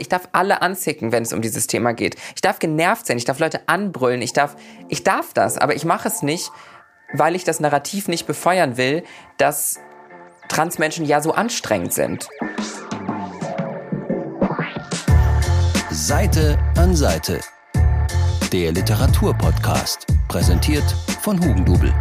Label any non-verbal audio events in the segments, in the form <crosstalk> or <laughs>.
Ich darf alle anzicken, wenn es um dieses Thema geht. Ich darf genervt sein, ich darf Leute anbrüllen, ich darf, ich darf das, aber ich mache es nicht, weil ich das Narrativ nicht befeuern will, dass Transmenschen ja so anstrengend sind. Seite an Seite. Der Literaturpodcast, präsentiert von Hugendubel.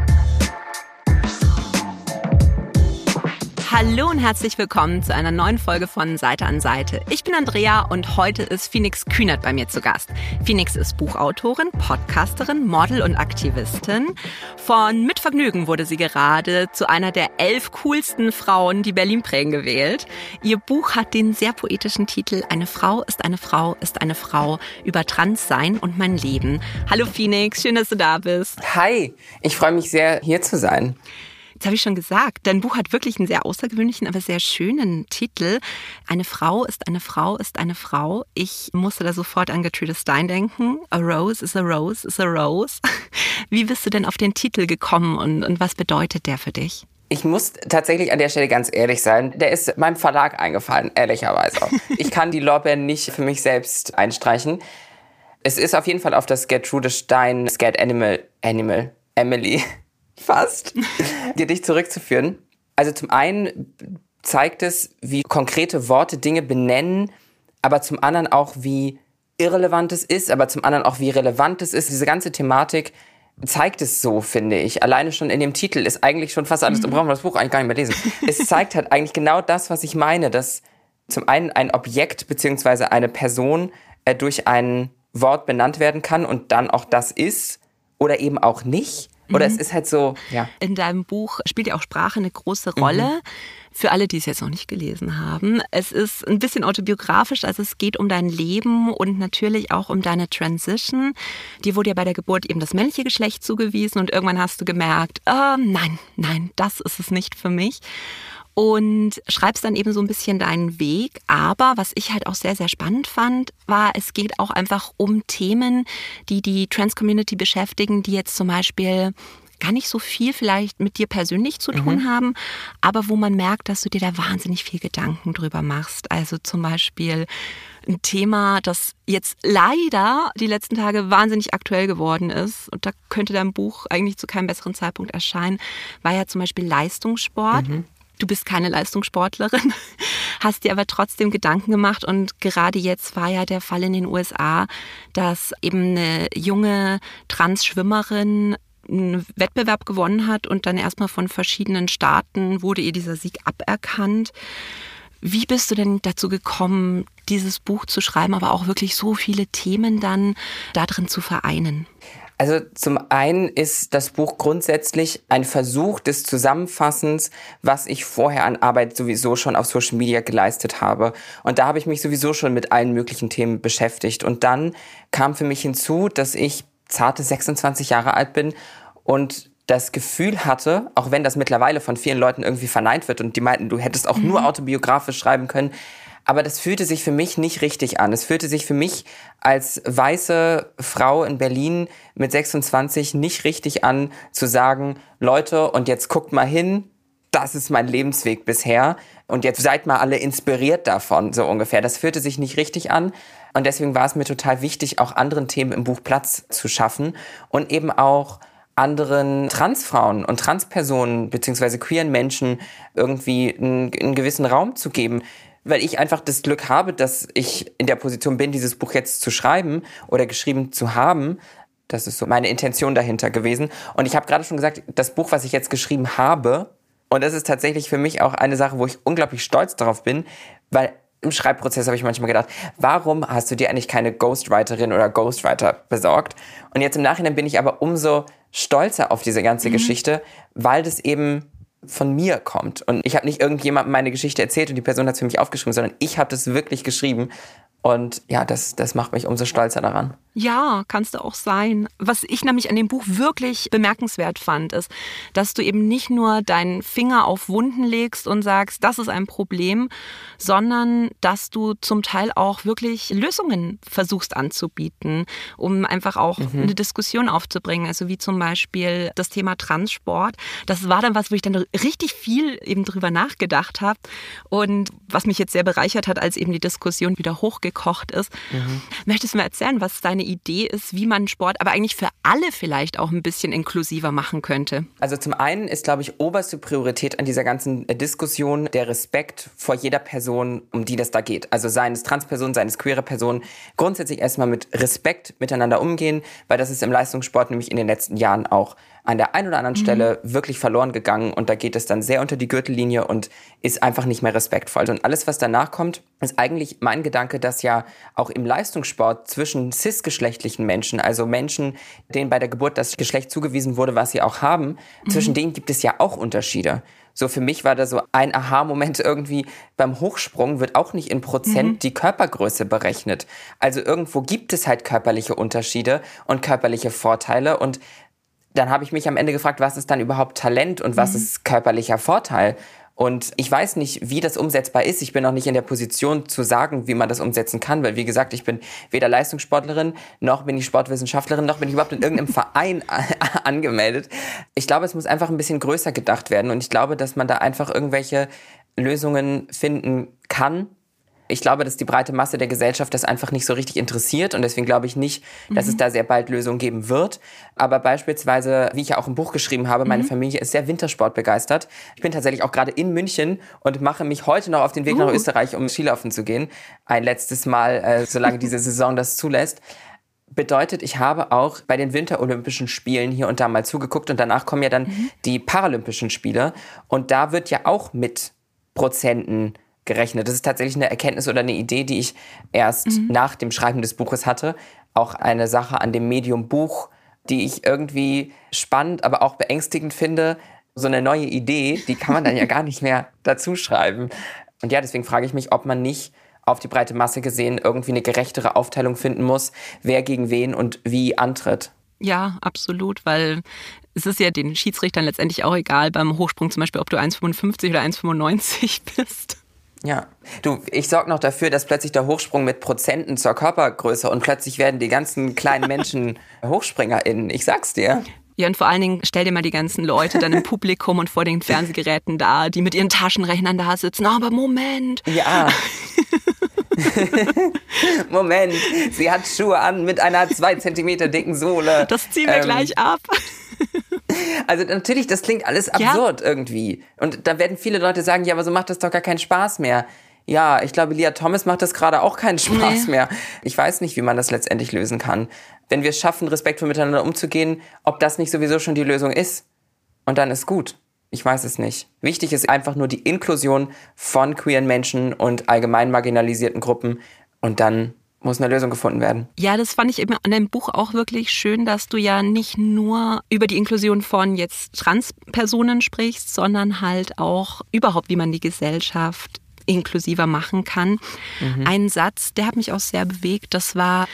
Hallo und herzlich willkommen zu einer neuen Folge von Seite an Seite. Ich bin Andrea und heute ist Phoenix Kühnert bei mir zu Gast. Phoenix ist Buchautorin, Podcasterin, Model und Aktivistin. Von Mitvergnügen wurde sie gerade zu einer der elf coolsten Frauen, die Berlin prägen, gewählt. Ihr Buch hat den sehr poetischen Titel Eine Frau ist eine Frau ist eine Frau über Transsein und mein Leben. Hallo Phoenix, schön, dass du da bist. Hi, ich freue mich sehr, hier zu sein. Jetzt habe ich schon gesagt, dein Buch hat wirklich einen sehr außergewöhnlichen, aber sehr schönen Titel. Eine Frau ist eine Frau ist eine Frau. Ich musste da sofort an Gertrude Stein denken. A rose is a rose is a rose. <laughs> Wie bist du denn auf den Titel gekommen und, und was bedeutet der für dich? Ich muss tatsächlich an der Stelle ganz ehrlich sein. Der ist meinem Verlag eingefallen, ehrlicherweise. <laughs> Ich kann die Lorbeeren nicht für mich selbst einstreichen. Es ist auf jeden Fall auf das Gertrude Stein Scared Animal, Animal, Emily fast, dir dich zurückzuführen. Also zum einen zeigt es, wie konkrete Worte Dinge benennen, aber zum anderen auch, wie irrelevant es ist, aber zum anderen auch, wie relevant es ist. Diese ganze Thematik zeigt es so, finde ich. Alleine schon in dem Titel ist eigentlich schon fast alles, da brauchen wir das Buch eigentlich gar nicht mehr lesen. <laughs> Es zeigt halt eigentlich genau das, was ich meine, dass zum einen ein Objekt beziehungsweise eine Person äh, durch ein Wort benannt werden kann und dann auch das ist oder eben auch nicht. Oder mhm. es ist halt so, ja. In deinem Buch spielt ja auch Sprache eine große Rolle. Mhm. Für alle, die es jetzt noch nicht gelesen haben. Es ist ein bisschen autobiografisch, also es geht um dein Leben und natürlich auch um deine Transition. Dir wurde ja bei der Geburt eben das männliche Geschlecht zugewiesen und irgendwann hast du gemerkt, oh, nein, nein, das ist es nicht für mich und schreibst dann eben so ein bisschen deinen Weg. Aber was ich halt auch sehr, sehr spannend fand, war, es geht auch einfach um Themen, die die Trans-Community beschäftigen, die jetzt zum Beispiel gar nicht so viel vielleicht mit dir persönlich zu tun mhm. haben, aber wo man merkt, dass du dir da wahnsinnig viel Gedanken drüber machst. Also zum Beispiel ein Thema, das jetzt leider die letzten Tage wahnsinnig aktuell geworden ist, und da könnte dein Buch eigentlich zu keinem besseren Zeitpunkt erscheinen, war ja zum Beispiel Leistungssport. Mhm. Du bist keine Leistungssportlerin, <laughs> hast dir aber trotzdem Gedanken gemacht und gerade jetzt war ja der Fall in den USA, dass eben eine junge Trans-Schwimmerin einen Wettbewerb gewonnen hat und dann erstmal von verschiedenen Staaten wurde ihr dieser Sieg aberkannt. Wie bist du denn dazu gekommen, dieses Buch zu schreiben, aber auch wirklich so viele Themen dann darin zu vereinen? Also zum einen ist das Buch grundsätzlich ein Versuch des Zusammenfassens, was ich vorher an Arbeit sowieso schon auf Social Media geleistet habe. Und da habe ich mich sowieso schon mit allen möglichen Themen beschäftigt. Und dann kam für mich hinzu, dass ich zarte 26 Jahre alt bin und das Gefühl hatte, auch wenn das mittlerweile von vielen Leuten irgendwie verneint wird und die meinten, du hättest auch mhm. nur autobiografisch schreiben können, aber das fühlte sich für mich nicht richtig an. Es fühlte sich für mich als weiße Frau in Berlin mit 26 nicht richtig an, zu sagen, Leute, und jetzt guckt mal hin, das ist mein Lebensweg bisher. Und jetzt seid mal alle inspiriert davon, so ungefähr. Das fühlte sich nicht richtig an. Und deswegen war es mir total wichtig, auch anderen Themen im Buch Platz zu schaffen und eben auch anderen Transfrauen und Transpersonen beziehungsweise queeren Menschen irgendwie einen, einen gewissen Raum zu geben weil ich einfach das Glück habe, dass ich in der Position bin, dieses Buch jetzt zu schreiben oder geschrieben zu haben. Das ist so meine Intention dahinter gewesen. Und ich habe gerade schon gesagt, das Buch, was ich jetzt geschrieben habe, und das ist tatsächlich für mich auch eine Sache, wo ich unglaublich stolz darauf bin, weil im Schreibprozess habe ich manchmal gedacht, warum hast du dir eigentlich keine Ghostwriterin oder Ghostwriter besorgt? Und jetzt im Nachhinein bin ich aber umso stolzer auf diese ganze mhm. Geschichte, weil das eben von mir kommt. Und ich habe nicht irgendjemandem meine Geschichte erzählt und die Person hat es für mich aufgeschrieben, sondern ich habe das wirklich geschrieben. Und ja, das, das macht mich umso stolzer daran. Ja, kannst du auch sein. Was ich nämlich an dem Buch wirklich bemerkenswert fand, ist, dass du eben nicht nur deinen Finger auf Wunden legst und sagst, das ist ein Problem, sondern dass du zum Teil auch wirklich Lösungen versuchst anzubieten, um einfach auch mhm. eine Diskussion aufzubringen. Also wie zum Beispiel das Thema Transsport. Das war dann was, wo ich dann richtig viel eben drüber nachgedacht habe und was mich jetzt sehr bereichert hat, als eben die Diskussion wieder hochgekocht ist. Mhm. Möchtest du mir erzählen, was deine Idee ist, wie man Sport aber eigentlich für alle vielleicht auch ein bisschen inklusiver machen könnte? Also zum einen ist, glaube ich, oberste Priorität an dieser ganzen äh, Diskussion der Respekt vor jeder Person, um die das da geht. Also seien es Transpersonen, seien es queere Personen. Grundsätzlich erstmal mit Respekt miteinander umgehen, weil das ist im Leistungssport nämlich in den letzten Jahren auch an der einen oder anderen mhm. Stelle wirklich verloren gegangen und da geht es dann sehr unter die Gürtellinie und ist einfach nicht mehr respektvoll. Und alles, was danach kommt, ist eigentlich mein Gedanke, dass ja auch im Leistungssport zwischen cisgeschlechtlichen Menschen, also Menschen, denen bei der Geburt das Geschlecht zugewiesen wurde, was sie auch haben, mhm. zwischen denen gibt es ja auch Unterschiede. So für mich war da so ein Aha-Moment irgendwie beim Hochsprung wird auch nicht in Prozent mhm. die Körpergröße berechnet. Also irgendwo gibt es halt körperliche Unterschiede und körperliche Vorteile und dann habe ich mich am Ende gefragt, was ist dann überhaupt Talent und was mhm. ist körperlicher Vorteil? Und ich weiß nicht, wie das umsetzbar ist. Ich bin noch nicht in der Position zu sagen, wie man das umsetzen kann, weil wie gesagt, ich bin weder Leistungssportlerin, noch bin ich Sportwissenschaftlerin, noch bin ich überhaupt in irgendeinem <laughs> Verein angemeldet. Ich glaube, es muss einfach ein bisschen größer gedacht werden und ich glaube, dass man da einfach irgendwelche Lösungen finden kann, ich glaube, dass die breite Masse der Gesellschaft das einfach nicht so richtig interessiert und deswegen glaube ich nicht, dass mhm. es da sehr bald Lösungen geben wird. Aber beispielsweise, wie ich ja auch im Buch geschrieben habe, meine mhm. Familie ist sehr Wintersport begeistert. Ich bin tatsächlich auch gerade in München und mache mich heute noch auf den Weg uh. nach Österreich, um Skilaufen zu gehen. Ein letztes Mal, äh, solange diese Saison das zulässt. Bedeutet, ich habe auch bei den Winterolympischen Spielen hier und da mal zugeguckt und danach kommen ja dann mhm. die Paralympischen Spiele und da wird ja auch mit Prozenten gerechnet. Das ist tatsächlich eine Erkenntnis oder eine Idee, die ich erst mhm. nach dem Schreiben des Buches hatte. Auch eine Sache an dem Medium Buch, die ich irgendwie spannend, aber auch beängstigend finde. So eine neue Idee, die kann man dann ja <laughs> gar nicht mehr dazu schreiben. Und ja, deswegen frage ich mich, ob man nicht auf die breite Masse gesehen irgendwie eine gerechtere Aufteilung finden muss, wer gegen wen und wie antritt. Ja, absolut, weil es ist ja den Schiedsrichtern letztendlich auch egal beim Hochsprung zum Beispiel, ob du 1,55 oder 1,95 <laughs> bist. Ja, du, ich sorge noch dafür, dass plötzlich der Hochsprung mit Prozenten zur Körpergröße und plötzlich werden die ganzen kleinen <laughs> Menschen HochspringerInnen. Ich sag's dir. Ja, und vor allen Dingen stell dir mal die ganzen Leute dann im Publikum und vor den Fernsehgeräten da, die mit ihren Taschenrechnern da sitzen. Aber Moment. Ja. <laughs> Moment, sie hat Schuhe an mit einer zwei Zentimeter dicken Sohle. Das ziehen wir ähm, gleich ab. <laughs> Also natürlich, das klingt alles absurd ja. irgendwie. Und da werden viele Leute sagen, ja, aber so macht das doch gar keinen Spaß mehr. Ja, ich glaube, Lia Thomas macht das gerade auch keinen Spaß nee. mehr. Ich weiß nicht, wie man das letztendlich lösen kann. Wenn wir es schaffen, respektvoll miteinander umzugehen, ob das nicht sowieso schon die Lösung ist. Und dann ist gut. Ich weiß es nicht. Wichtig ist einfach nur die Inklusion von queeren Menschen und allgemein marginalisierten Gruppen. Und dann muss eine Lösung gefunden werden. Ja, das fand ich eben an deinem Buch auch wirklich schön, dass du ja nicht nur über die Inklusion von jetzt Transpersonen sprichst, sondern halt auch überhaupt, wie man die Gesellschaft inklusiver machen kann. Mhm. Ein Satz, der hat mich auch sehr bewegt, das war,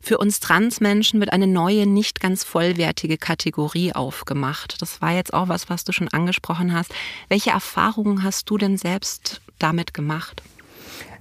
für uns Transmenschen wird eine neue, nicht ganz vollwertige Kategorie aufgemacht. Das war jetzt auch was, was du schon angesprochen hast. Welche Erfahrungen hast du denn selbst damit gemacht?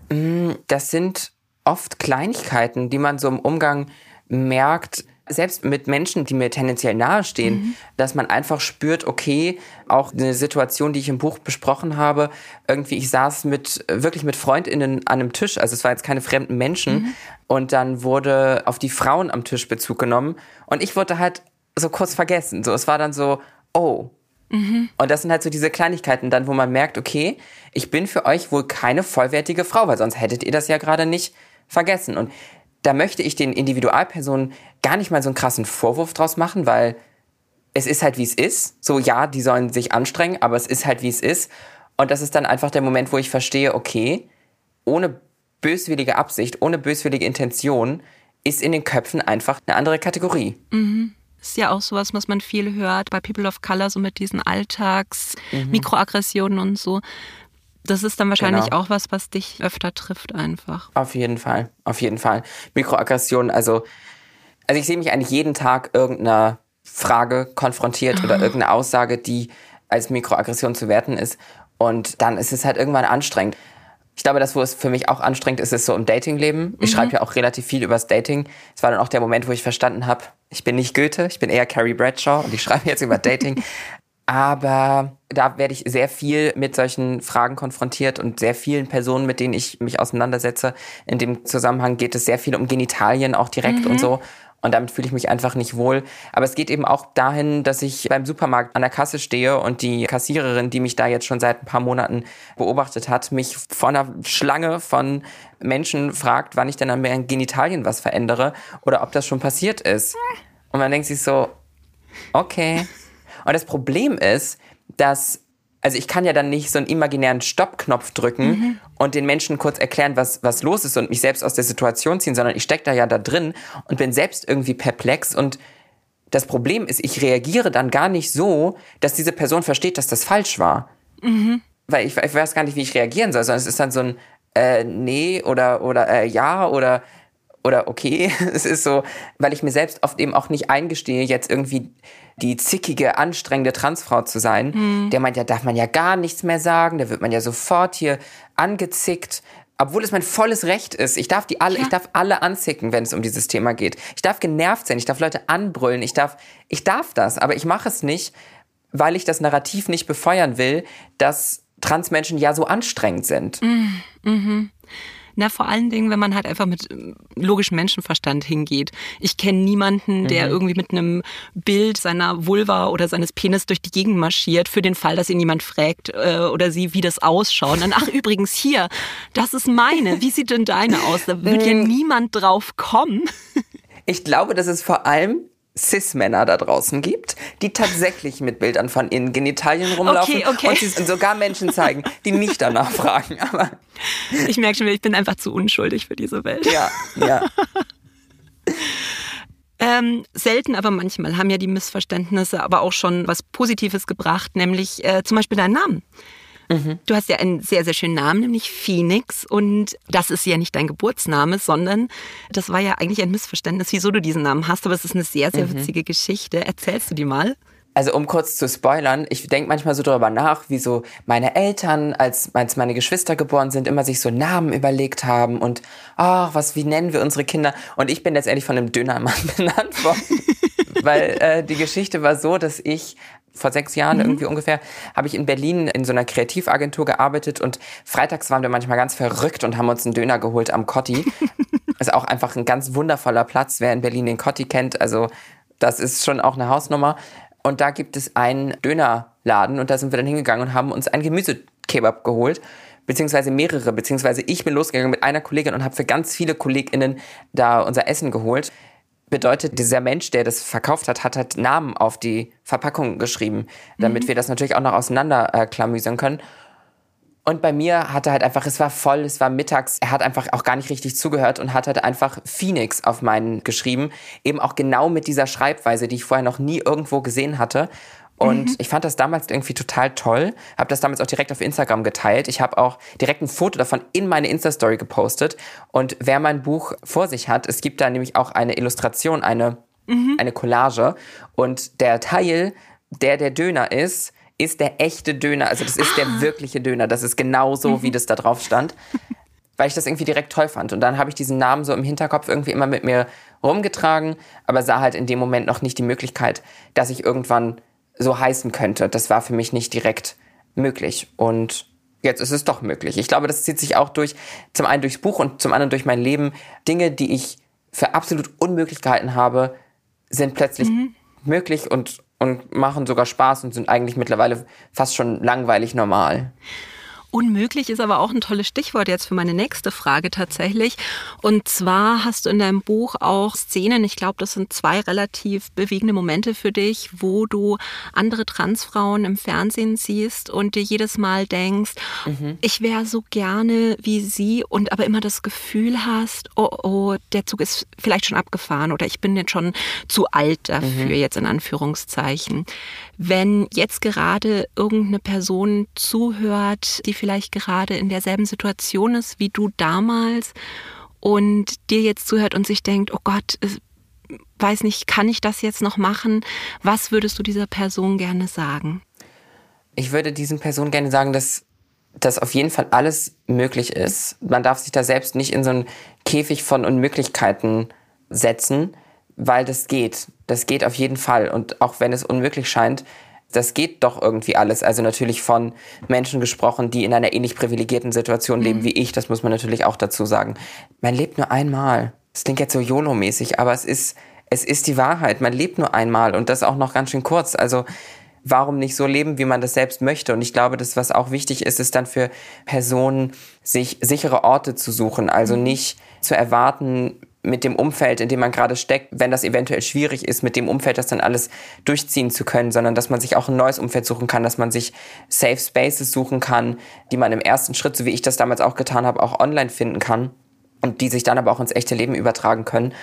Mm, das sind oft Kleinigkeiten, die man so im Umgang merkt, selbst mit Menschen, die mir tendenziell nahestehen, mhm. dass man einfach spürt, okay, auch eine Situation, die ich im Buch besprochen habe, irgendwie, ich saß mit, wirklich mit FreundInnen an einem Tisch, also es waren jetzt keine fremden Menschen, mhm. und dann wurde auf die Frauen am Tisch Bezug genommen und ich wurde halt so kurz vergessen. So, es war dann so, oh. Mhm. Und das sind halt so diese Kleinigkeiten dann, wo man merkt, okay, ich bin für euch wohl keine vollwertige Frau, weil sonst hättet ihr das ja gerade nicht vergessen. Und da möchte ich den Individualpersonen gar nicht mal so einen krassen Vorwurf draus machen, weil es ist halt wie es ist. So ja, die sollen sich anstrengen, aber es ist halt wie es ist. Und das ist dann einfach der Moment, wo ich verstehe, okay, ohne böswillige Absicht, ohne böswillige Intention ist in den Köpfen einfach eine andere Kategorie. Mhm. Ist ja auch sowas, was man viel hört bei People of Color, so mit diesen Alltags, mhm. Mikroaggressionen und so. Das ist dann wahrscheinlich genau. auch was, was dich öfter trifft einfach. Auf jeden Fall, auf jeden Fall. Mikroaggression, also Also ich sehe mich eigentlich jeden Tag irgendeiner Frage konfrontiert oder <laughs> irgendeine Aussage, die als Mikroaggression zu werten ist. Und dann ist es halt irgendwann anstrengend. Ich glaube, das, wo es für mich auch anstrengend ist, ist so im Datingleben. Ich schreibe ja auch relativ viel übers Dating. Es war dann auch der Moment, wo ich verstanden habe, ich bin nicht Goethe, ich bin eher Carrie Bradshaw und ich <laughs> schreibe jetzt über Dating. Aber da werde ich sehr viel mit solchen Fragen konfrontiert und sehr vielen Personen, mit denen ich mich auseinandersetze. In dem Zusammenhang geht es sehr viel um Genitalien auch direkt und so. Und damit fühle ich mich einfach nicht wohl. Aber es geht eben auch dahin, dass ich beim Supermarkt an der Kasse stehe und die Kassiererin, die mich da jetzt schon seit ein paar Monaten beobachtet hat, mich vor einer Schlange von Menschen fragt, wann ich denn an meinen Genitalien was verändere oder ob das schon passiert ist. Und man denkt sich so, okay. Und das Problem ist, dass also ich kann ja dann nicht so einen imaginären Stoppknopf drücken mhm. und den Menschen kurz erklären, was, was los ist und mich selbst aus der Situation ziehen, sondern ich stecke da ja da drin und bin selbst irgendwie perplex und das Problem ist, ich reagiere dann gar nicht so, dass diese Person versteht, dass das falsch war. Mhm. Weil ich, ich, weiß gar nicht, wie ich reagieren soll, sondern es ist dann so ein äh, nee oder oder äh, ja oder oder okay. <laughs> Es ist so, weil ich mir selbst oft eben auch nicht eingestehe, jetzt irgendwie die zickige, anstrengende Transfrau zu sein. Mhm. Der meint, ja, darf man ja gar nichts mehr sagen, da wird man ja sofort hier angezickt. Obwohl es mein volles Recht ist. Ich darf die alle, ja. ich darf alle anzicken, wenn es um dieses Thema geht. Ich darf genervt sein, ich darf Leute anbrüllen, ich darf, ich darf das, aber ich mache es nicht, weil ich das Narrativ nicht befeuern will, dass Transmenschen ja so anstrengend sind. Mhm. Mhm. Na, vor allen Dingen, wenn man halt einfach mit äh, logischem Menschenverstand hingeht. Ich kenne niemanden, der mhm. irgendwie mit einem Bild seiner Vulva oder seines Penis durch die Gegend marschiert, für den Fall, dass ihn jemand fragt äh, oder sie, wie das ausschaut. Und dann, ach, übrigens hier, das ist meine. Wie sieht denn deine aus? Da wird ja mhm. niemand drauf kommen. Ich glaube, das ist vor allem Cis-Männer da draußen gibt, die tatsächlich mit Bildern von ihren Genitalien rumlaufen okay, okay. und sie sogar Menschen zeigen, die nicht danach fragen. Aber ich merke schon, ich bin einfach zu unschuldig für diese Welt. Ja, ja. Ähm, selten, aber manchmal haben ja die Missverständnisse aber auch schon was Positives gebracht, nämlich äh, zum Beispiel deinen Namen. Mhm. Du hast ja einen sehr, sehr schönen Namen, nämlich Phoenix. Und das ist ja nicht dein Geburtsname, sondern das war ja eigentlich ein Missverständnis, wieso du diesen Namen hast. Aber es ist eine sehr, sehr mhm. witzige Geschichte. Erzählst du die mal? Also um kurz zu spoilern, ich denke manchmal so darüber nach, wie so meine Eltern, als, als meine Geschwister geboren sind, immer sich so Namen überlegt haben und ach, was, wie nennen wir unsere Kinder? Und ich bin letztendlich von einem Dönermann <laughs> benannt worden. <laughs> Weil äh, die Geschichte war so, dass ich vor sechs Jahren mhm. irgendwie ungefähr, habe ich in Berlin in so einer Kreativagentur gearbeitet und freitags waren wir manchmal ganz verrückt und haben uns einen Döner geholt am Cotti. <laughs> ist auch einfach ein ganz wundervoller Platz, wer in Berlin den Cotti kennt. Also das ist schon auch eine Hausnummer. Und da gibt es einen Dönerladen und da sind wir dann hingegangen und haben uns einen Gemüsekebab geholt beziehungsweise mehrere, beziehungsweise ich bin losgegangen mit einer Kollegin und habe für ganz viele KollegInnen da unser Essen geholt bedeutet, dieser Mensch, der das verkauft hat, hat halt Namen auf die Verpackung geschrieben, damit mhm. wir das natürlich auch noch auseinanderklamüsern äh, können. Und bei mir hat er halt einfach, es war voll, es war mittags, er hat einfach auch gar nicht richtig zugehört und hat halt einfach Phoenix auf meinen geschrieben. Eben auch genau mit dieser Schreibweise, die ich vorher noch nie irgendwo gesehen hatte. Und mhm. ich fand das damals irgendwie total toll, habe das damals auch direkt auf Instagram geteilt. Ich habe auch direkt ein Foto davon in meine Insta-Story gepostet. Und wer mein Buch vor sich hat, es gibt da nämlich auch eine Illustration, eine, mhm. eine Collage. Und der Teil, der der Döner ist, ist der echte Döner. Also das ist ah. der wirkliche Döner. Das ist genau so, mhm. wie das da drauf stand. <laughs> Weil ich das irgendwie direkt toll fand. Und dann habe ich diesen Namen so im Hinterkopf irgendwie immer mit mir rumgetragen, aber sah halt in dem Moment noch nicht die Möglichkeit, dass ich irgendwann so heißen könnte. Das war für mich nicht direkt möglich. Und jetzt ist es doch möglich. Ich glaube, das zieht sich auch durch, zum einen durchs Buch und zum anderen durch mein Leben. Dinge, die ich für absolut unmöglich gehalten habe, sind plötzlich mhm. möglich und, und machen sogar Spaß und sind eigentlich mittlerweile fast schon langweilig normal. Unmöglich ist aber auch ein tolles Stichwort jetzt für meine nächste Frage tatsächlich. Und zwar hast du in deinem Buch auch Szenen, ich glaube, das sind zwei relativ bewegende Momente für dich, wo du andere Transfrauen im Fernsehen siehst und dir jedes Mal denkst, mhm. ich wäre so gerne wie sie und aber immer das Gefühl hast, oh, oh, der Zug ist vielleicht schon abgefahren oder ich bin jetzt schon zu alt dafür, mhm. jetzt in Anführungszeichen. Wenn jetzt gerade irgendeine Person zuhört, die vielleicht gerade in derselben Situation ist wie du damals und dir jetzt zuhört und sich denkt, oh Gott, weiß nicht, kann ich das jetzt noch machen? Was würdest du dieser Person gerne sagen? Ich würde diesen Personen gerne sagen, dass dass auf jeden Fall alles möglich ist. Man darf sich da selbst nicht in so einen Käfig von Unmöglichkeiten setzen, weil das geht. Das geht auf jeden Fall. Und auch wenn es unmöglich scheint, das geht doch irgendwie alles. Also natürlich von Menschen gesprochen, die in einer ähnlich privilegierten Situation leben mhm. wie ich. Das muss man natürlich auch dazu sagen. Man lebt nur einmal. Das klingt jetzt so YOLO-mäßig, aber es ist, es ist die Wahrheit. Man lebt nur einmal und das auch noch ganz schön kurz. Also warum nicht so leben, wie man das selbst möchte? Und ich glaube, das, was auch wichtig ist, ist dann für Personen, sich sichere Orte zu suchen. Also mhm. nicht zu erwarten, mit dem Umfeld, in dem man gerade steckt, wenn das eventuell schwierig ist, mit dem Umfeld das dann alles durchziehen zu können, sondern dass man sich auch ein neues Umfeld suchen kann, dass man sich Safe Spaces suchen kann, die man im ersten Schritt, so wie ich das damals auch getan habe, auch online finden kann und die sich dann aber auch ins echte Leben übertragen können.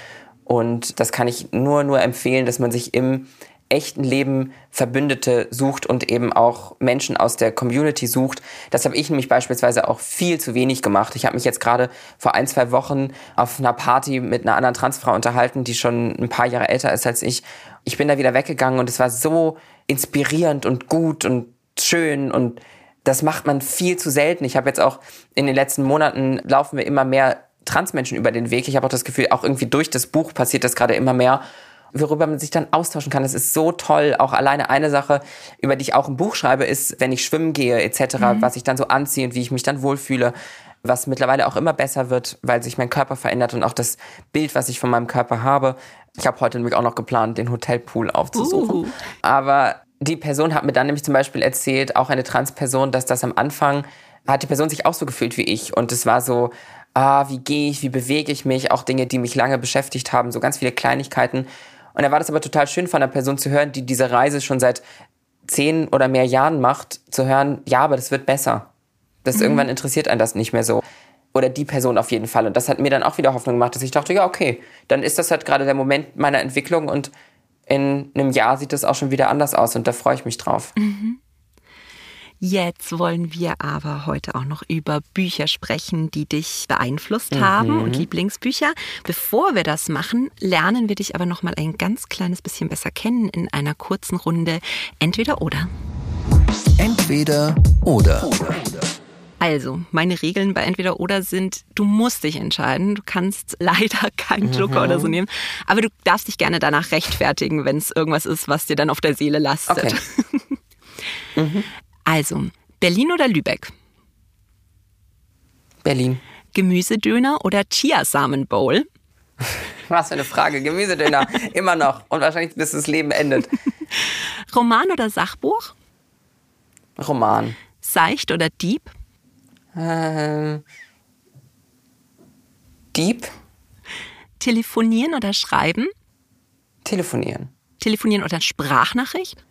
Und das kann ich nur, nur empfehlen, dass man sich im echten Leben Verbündete sucht und eben auch Menschen aus der Community sucht. Das habe ich nämlich beispielsweise auch viel zu wenig gemacht. Ich habe mich jetzt gerade vor ein, zwei Wochen auf einer Party mit einer anderen Transfrau unterhalten, die schon ein paar Jahre älter ist als ich. Ich bin da wieder weggegangen und es war so inspirierend und gut und schön und das macht man viel zu selten. Ich habe jetzt auch in den letzten Monaten laufen wir immer mehr Transmenschen über den Weg. Ich habe auch das Gefühl, auch irgendwie durch das Buch passiert das gerade immer mehr worüber man sich dann austauschen kann. Das ist so toll. Auch alleine eine Sache, über die ich auch ein Buch schreibe, ist, wenn ich schwimmen gehe etc., mhm. was ich dann so anziehe und wie ich mich dann wohlfühle was mittlerweile auch immer besser wird, weil sich mein Körper verändert und auch das Bild, was ich von meinem Körper habe. Ich habe heute nämlich auch noch geplant, den Hotelpool aufzusuchen. Uh. Aber die Person hat mir dann nämlich zum Beispiel erzählt, auch eine Transperson, dass das am Anfang hat die Person sich auch so gefühlt wie ich. Und es war so, ah, wie gehe ich, wie bewege ich mich, auch Dinge, die mich lange beschäftigt haben, so ganz viele Kleinigkeiten. Und da war das aber total schön von einer Person zu hören, die diese Reise schon seit zehn oder mehr Jahren macht, zu hören, ja, aber das wird besser. Das mhm. irgendwann interessiert einen das nicht mehr so. Oder die Person auf jeden Fall. Und das hat mir dann auch wieder Hoffnung gemacht, dass ich dachte, ja, okay, dann ist das halt gerade der Moment meiner Entwicklung und in einem Jahr sieht das auch schon wieder anders aus und da freue ich mich drauf. Mhm. Jetzt wollen wir aber heute auch noch über Bücher sprechen, die dich beeinflusst mhm. haben und Lieblingsbücher. Bevor wir das machen, lernen wir dich aber noch mal ein ganz kleines bisschen besser kennen in einer kurzen Runde Entweder oder. Entweder oder. Also, meine Regeln bei Entweder oder sind, du musst dich entscheiden. Du kannst leider keinen Joker mhm. oder so nehmen. Aber du darfst dich gerne danach rechtfertigen, wenn es irgendwas ist, was dir dann auf der Seele lastet. Okay. <laughs> mhm. Also, Berlin oder Lübeck? Berlin. Gemüsedöner oder Chiasamen-Bowl? <laughs> Was für eine Frage. Gemüsedöner, <laughs> immer noch. Und wahrscheinlich bis das Leben endet. Roman oder Sachbuch? Roman. Seicht oder Dieb? Äh, Dieb. Telefonieren oder schreiben? Telefonieren. Telefonieren oder Sprachnachricht?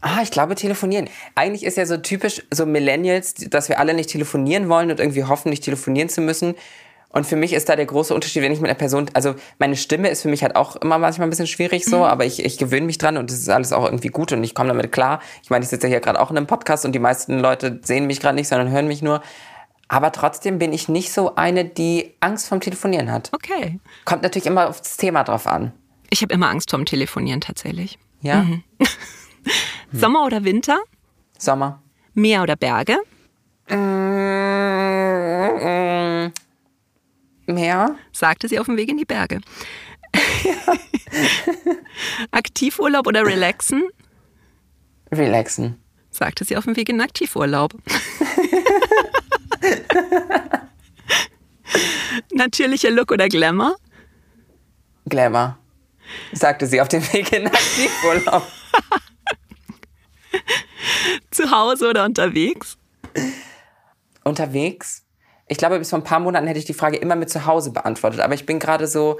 Ah, ich glaube telefonieren. Eigentlich ist ja so typisch so Millennials, dass wir alle nicht telefonieren wollen und irgendwie hoffen, nicht telefonieren zu müssen. Und für mich ist da der große Unterschied, wenn ich mit einer Person, also meine Stimme ist für mich halt auch immer manchmal ein bisschen schwierig so, mhm. aber ich, ich gewöhne mich dran und es ist alles auch irgendwie gut und ich komme damit klar. Ich meine, ich sitze ja hier gerade auch in einem Podcast und die meisten Leute sehen mich gerade nicht, sondern hören mich nur. Aber trotzdem bin ich nicht so eine, die Angst vom Telefonieren hat. Okay. Kommt natürlich immer aufs Thema drauf an. Ich habe immer Angst vorm Telefonieren tatsächlich. Ja. Mhm. <laughs> <laughs> Sommer oder Winter? Sommer. Meer oder Berge? Meer. Sagte sie auf dem Weg in die Berge. Ja. <laughs> Aktivurlaub oder relaxen? Relaxen. Sagte sie auf dem Weg in Aktivurlaub. <laughs> Natürlicher Look oder Glamour? Glamour. Sagte sie auf dem Weg in Aktivurlaub. <laughs> Zu Hause oder unterwegs? Unterwegs? Ich glaube, bis vor ein paar Monaten hätte ich die Frage immer mit zu Hause beantwortet. Aber ich bin gerade so,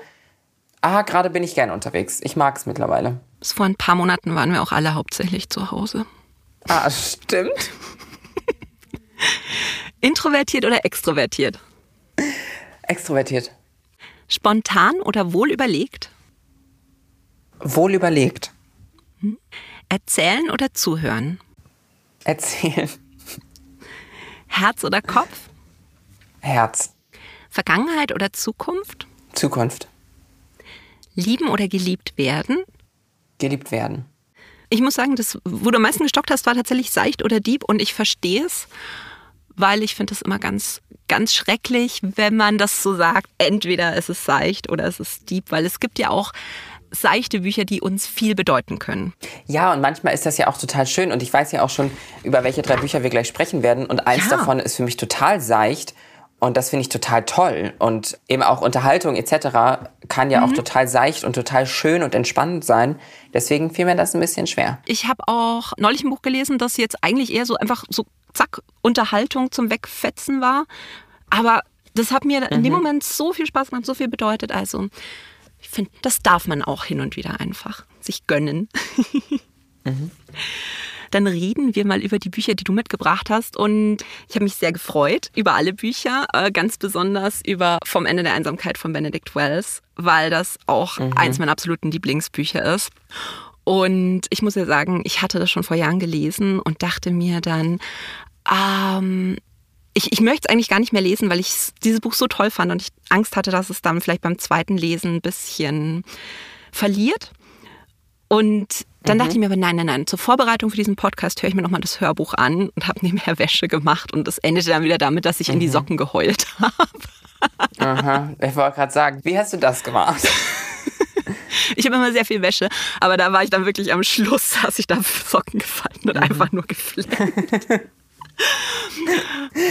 ah, gerade bin ich gern unterwegs. Ich mag es mittlerweile. Bis vor ein paar Monaten waren wir auch alle hauptsächlich zu Hause. Ah, stimmt. <laughs> Introvertiert oder extrovertiert? Extrovertiert. Spontan oder wohl überlegt? Wohl überlegt. Hm? Erzählen oder zuhören? Erzählen. Herz oder Kopf? Herz. Vergangenheit oder Zukunft? Zukunft. Lieben oder geliebt werden? Geliebt werden. Ich muss sagen, das, wo du am meisten gestockt hast, war tatsächlich seicht oder Dieb und ich verstehe es, weil ich finde es immer ganz, ganz schrecklich, wenn man das so sagt. Entweder es ist seicht oder es ist Dieb, weil es gibt ja auch seichte Bücher, die uns viel bedeuten können. Ja, und manchmal ist das ja auch total schön. Und ich weiß ja auch schon, über welche drei Bücher wir gleich sprechen werden. Und eins ja. davon ist für mich total seicht. Und das finde ich total toll. Und eben auch Unterhaltung etc. kann ja mhm. auch total seicht und total schön und entspannend sein. Deswegen fiel mir das ein bisschen schwer. Ich habe auch neulich ein Buch gelesen, das jetzt eigentlich eher so einfach so zack Unterhaltung zum Wegfetzen war. Aber das hat mir mhm. in dem mhm. Moment so viel Spaß gemacht, so viel bedeutet. Also finde, das darf man auch hin und wieder einfach sich gönnen. mhm. <laughs> Dann reden wir mal über die Bücher, die du mitgebracht hast. Und ich habe mich sehr gefreut über alle Bücher, äh, ganz besonders über Vom Ende der Einsamkeit von Benedict Wells, weil das auch mhm. eins meiner absoluten Lieblingsbücher ist. Und ich muss ja sagen, ich hatte das schon vor Jahren gelesen und dachte mir dann, ähm, ich, ich möchte es eigentlich gar nicht mehr lesen, weil ich dieses Buch so toll fand und ich Angst hatte, dass es dann vielleicht beim zweiten Lesen ein bisschen verliert. Und dann mhm. dachte ich mir aber, nein, nein, nein, zur Vorbereitung für diesen Podcast höre ich mir nochmal das Hörbuch an und habe <laughs> nebenher Wäsche gemacht und das endete dann wieder damit, dass ich mhm. in die mhm. Socken geheult <laughs> habe. Aha, ich wollte gerade sagen, wie hast du das gemacht? <laughs> ich habe immer sehr viel Wäsche, aber da war ich dann wirklich am Schluss, dass ich da Socken gefallen und mhm. einfach nur gefleckt.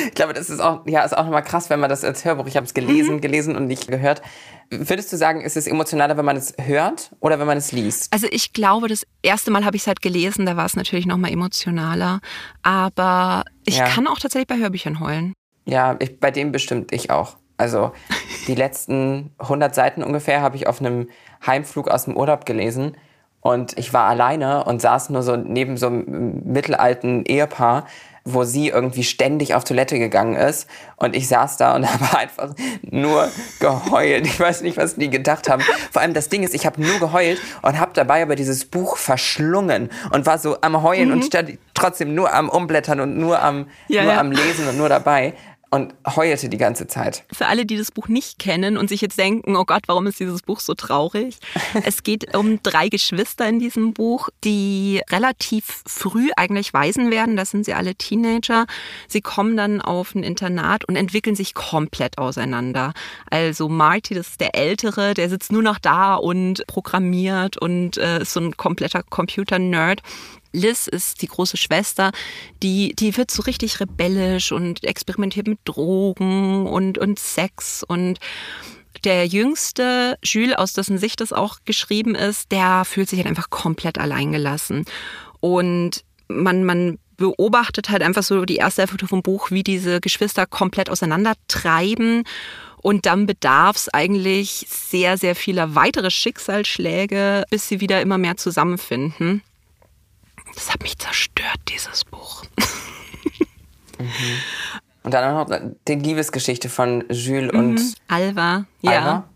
Ich glaube, das ist auch, ja, ist auch nochmal krass, wenn man das als Hörbuch, ich habe es gelesen, mhm. gelesen und nicht gehört. Würdest du sagen, ist es emotionaler, wenn man es hört oder wenn man es liest? Also ich glaube, das erste Mal habe ich es halt gelesen, da war es natürlich nochmal emotionaler. Aber ich ja. kann auch tatsächlich bei Hörbüchern heulen. Ja, ich, bei dem bestimmt ich auch. Also die letzten 100 Seiten ungefähr habe ich auf einem Heimflug aus dem Urlaub gelesen. Und ich war alleine und saß nur so neben so einem mittelalten Ehepaar, wo sie irgendwie ständig auf Toilette gegangen ist. Und ich saß da und <laughs> habe einfach nur geheult. Ich weiß nicht, was die gedacht haben. Vor allem das Ding ist, ich habe nur geheult und habe dabei aber dieses Buch verschlungen und war so am Heulen mhm. und stand trotzdem nur am Umblättern und nur am, ja, nur ja. am Lesen und nur dabei und heuerte die ganze Zeit. Für alle, die das Buch nicht kennen und sich jetzt denken, oh Gott, warum ist dieses Buch so traurig? <laughs> es geht um drei Geschwister in diesem Buch, die relativ früh eigentlich Waisen werden. Das sind sie alle Teenager. Sie kommen dann auf ein Internat und entwickeln sich komplett auseinander. Also Marty, das ist der Ältere, der sitzt nur noch da und programmiert und äh, ist so ein kompletter Computer-Nerd. Liz ist die große Schwester, die, die wird so richtig rebellisch und experimentiert mit Drogen und, und Sex und der jüngste Jules, aus dessen Sicht das auch geschrieben ist, der fühlt sich halt einfach komplett alleingelassen. Und man, man beobachtet halt einfach so die erste Hälfte vom Buch, wie diese Geschwister komplett auseinandertreiben. Und dann bedarf es eigentlich sehr, sehr vieler weitere Schicksalsschläge, bis sie wieder immer mehr zusammenfinden. Das hat mich zerstört, dieses Buch. <laughs> mhm. Und dann noch die Liebesgeschichte von Jules mhm. und Alva. Ja. Alva.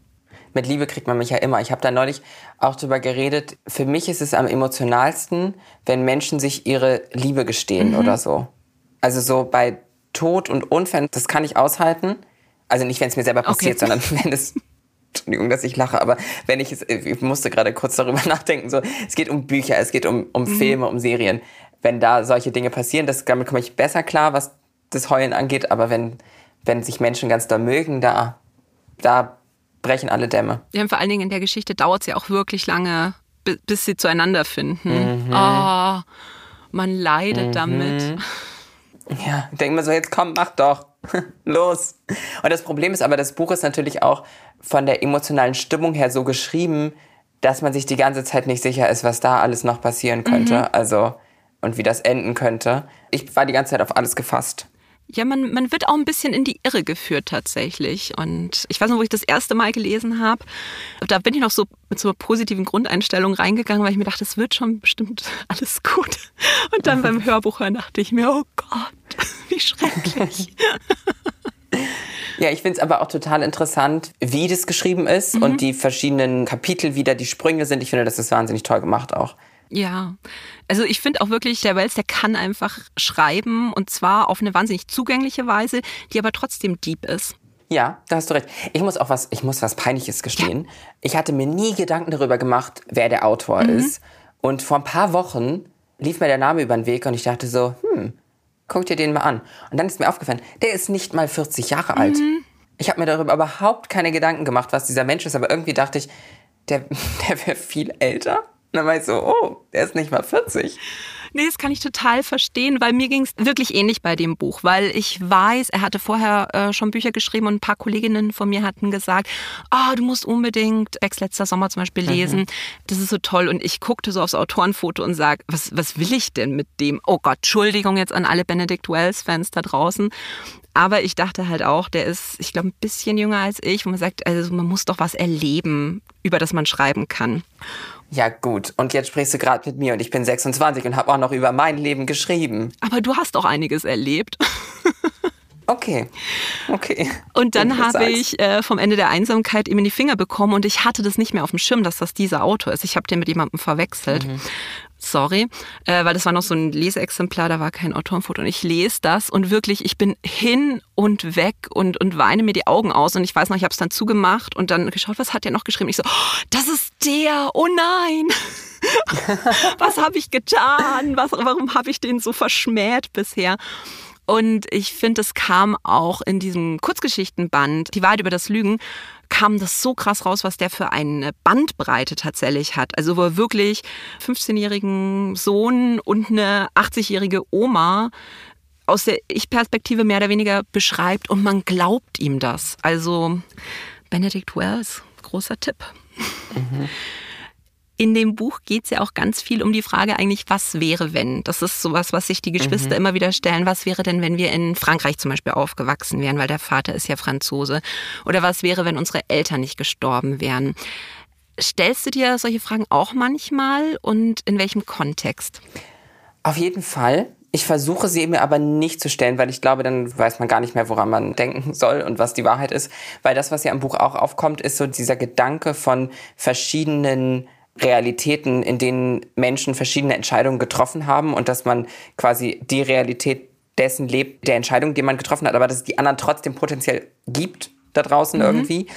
Mit Liebe kriegt man mich ja immer. Ich habe da neulich auch drüber geredet. Für mich ist es am emotionalsten, wenn Menschen sich ihre Liebe gestehen mhm. oder so. Also so bei Tod und Unfällen, das kann ich aushalten. Also nicht, wenn es mir selber passiert, okay. sondern <laughs> wenn es Entschuldigung, dass ich lache, aber wenn ich es, ich musste gerade kurz darüber <laughs> nachdenken, so, es geht um Bücher, es geht um, um mhm. Filme, um Serien. Wenn da solche Dinge passieren, das, damit komme ich besser klar, was das Heulen angeht, aber wenn, wenn sich Menschen ganz da mögen, da, da brechen alle Dämme. Ja, und vor allen Dingen in der Geschichte dauert es ja auch wirklich lange, bis sie zueinander finden. Mhm. Oh, man leidet mhm. damit. Ja, ich denke mir so, jetzt komm, mach doch. <laughs> Los. Und das Problem ist aber, das Buch ist natürlich auch von der emotionalen Stimmung her so geschrieben, dass man sich die ganze Zeit nicht sicher ist, was da alles noch passieren könnte. Mhm. Also, und wie das enden könnte. Ich war die ganze Zeit auf alles gefasst. Ja, man, man wird auch ein bisschen in die Irre geführt tatsächlich. Und ich weiß noch, wo ich das erste Mal gelesen habe, da bin ich noch so mit so einer positiven Grundeinstellung reingegangen, weil ich mir dachte, es wird schon bestimmt <laughs> alles gut. Und dann beim <laughs> Hörbuch hören dachte ich mir, oh Gott, <laughs> wie schrecklich. Ja, ich finde es aber auch total interessant, wie das geschrieben ist mhm. und die verschiedenen Kapitel, wie da die Sprünge sind. Ich finde, das ist wahnsinnig toll gemacht auch. Ja, also ich finde auch wirklich, der Wells, der kann einfach schreiben und zwar auf eine wahnsinnig zugängliche Weise, die aber trotzdem deep ist. Ja, da hast du recht. Ich muss auch was, ich muss was Peinliches gestehen. Ja. Ich hatte mir nie Gedanken darüber gemacht, wer der Autor mhm. ist. Und vor ein paar Wochen lief mir der Name über den Weg und ich dachte so, hm, guck dir den mal an. Und dann ist mir aufgefallen, der ist nicht mal 40 Jahre alt. Mhm. Ich habe mir darüber überhaupt keine Gedanken gemacht, was dieser Mensch ist, aber irgendwie dachte ich, der, <laughs> der wäre viel älter. Und dann war ich so, oh, der ist nicht mal 40. Nee, das kann ich total verstehen, weil mir ging es wirklich ähnlich bei dem Buch, weil ich weiß, er hatte vorher äh, schon Bücher geschrieben und ein paar Kolleginnen von mir hatten gesagt, oh, du musst unbedingt Becks letzter Sommer zum Beispiel lesen. Mhm. Das ist so toll. Und ich guckte so aufs Autorenfoto und sag, was, was will ich denn mit dem? Oh Gott, Entschuldigung jetzt an alle Benedict Wells-Fans da draußen. Aber ich dachte halt auch, der ist, ich glaube, ein bisschen jünger als ich, wo man sagt, also man muss doch was erleben, über das man schreiben kann. Ja gut, und jetzt sprichst du gerade mit mir und ich bin 26 und habe auch noch über mein Leben geschrieben. Aber du hast auch einiges erlebt. <laughs> Okay, okay. Und dann habe ich äh, vom Ende der Einsamkeit ihm in die Finger bekommen und ich hatte das nicht mehr auf dem Schirm, dass das dieser Autor ist. Ich habe den mit jemandem verwechselt. Mhm sorry, äh, weil das war noch so ein Leseexemplar, da war kein Autorenfoto und ich lese das und wirklich, ich bin hin und weg und, und weine mir die Augen aus und ich weiß noch, ich habe es dann zugemacht und dann geschaut, was hat der noch geschrieben? Ich so, oh, das ist der, oh nein, <laughs> was habe ich getan? Was, warum habe ich den so verschmäht bisher? Und ich finde, es kam auch in diesem Kurzgeschichtenband, Die Wahrheit über das Lügen, kam das so krass raus, was der für eine Bandbreite tatsächlich hat. Also wo er wirklich 15-jährigen Sohn und eine 80-jährige Oma aus der Ich-Perspektive mehr oder weniger beschreibt und man glaubt ihm das. Also Benedict Wells, großer Tipp. Mhm. <laughs> In dem Buch geht es ja auch ganz viel um die Frage eigentlich, was wäre, wenn? Das ist sowas, was sich die Geschwister mhm. immer wieder stellen. Was wäre denn, wenn wir in Frankreich zum Beispiel aufgewachsen wären, weil der Vater ist ja Franzose? Oder was wäre, wenn unsere Eltern nicht gestorben wären? Stellst du dir solche Fragen auch manchmal und in welchem Kontext? Auf jeden Fall. Ich versuche sie mir aber nicht zu stellen, weil ich glaube, dann weiß man gar nicht mehr, woran man denken soll und was die Wahrheit ist. Weil das, was ja im Buch auch aufkommt, ist so dieser Gedanke von verschiedenen Realitäten, in denen Menschen verschiedene Entscheidungen getroffen haben und dass man quasi die Realität dessen lebt, der Entscheidung, die man getroffen hat, aber dass es die anderen trotzdem potenziell gibt da draußen mhm. irgendwie.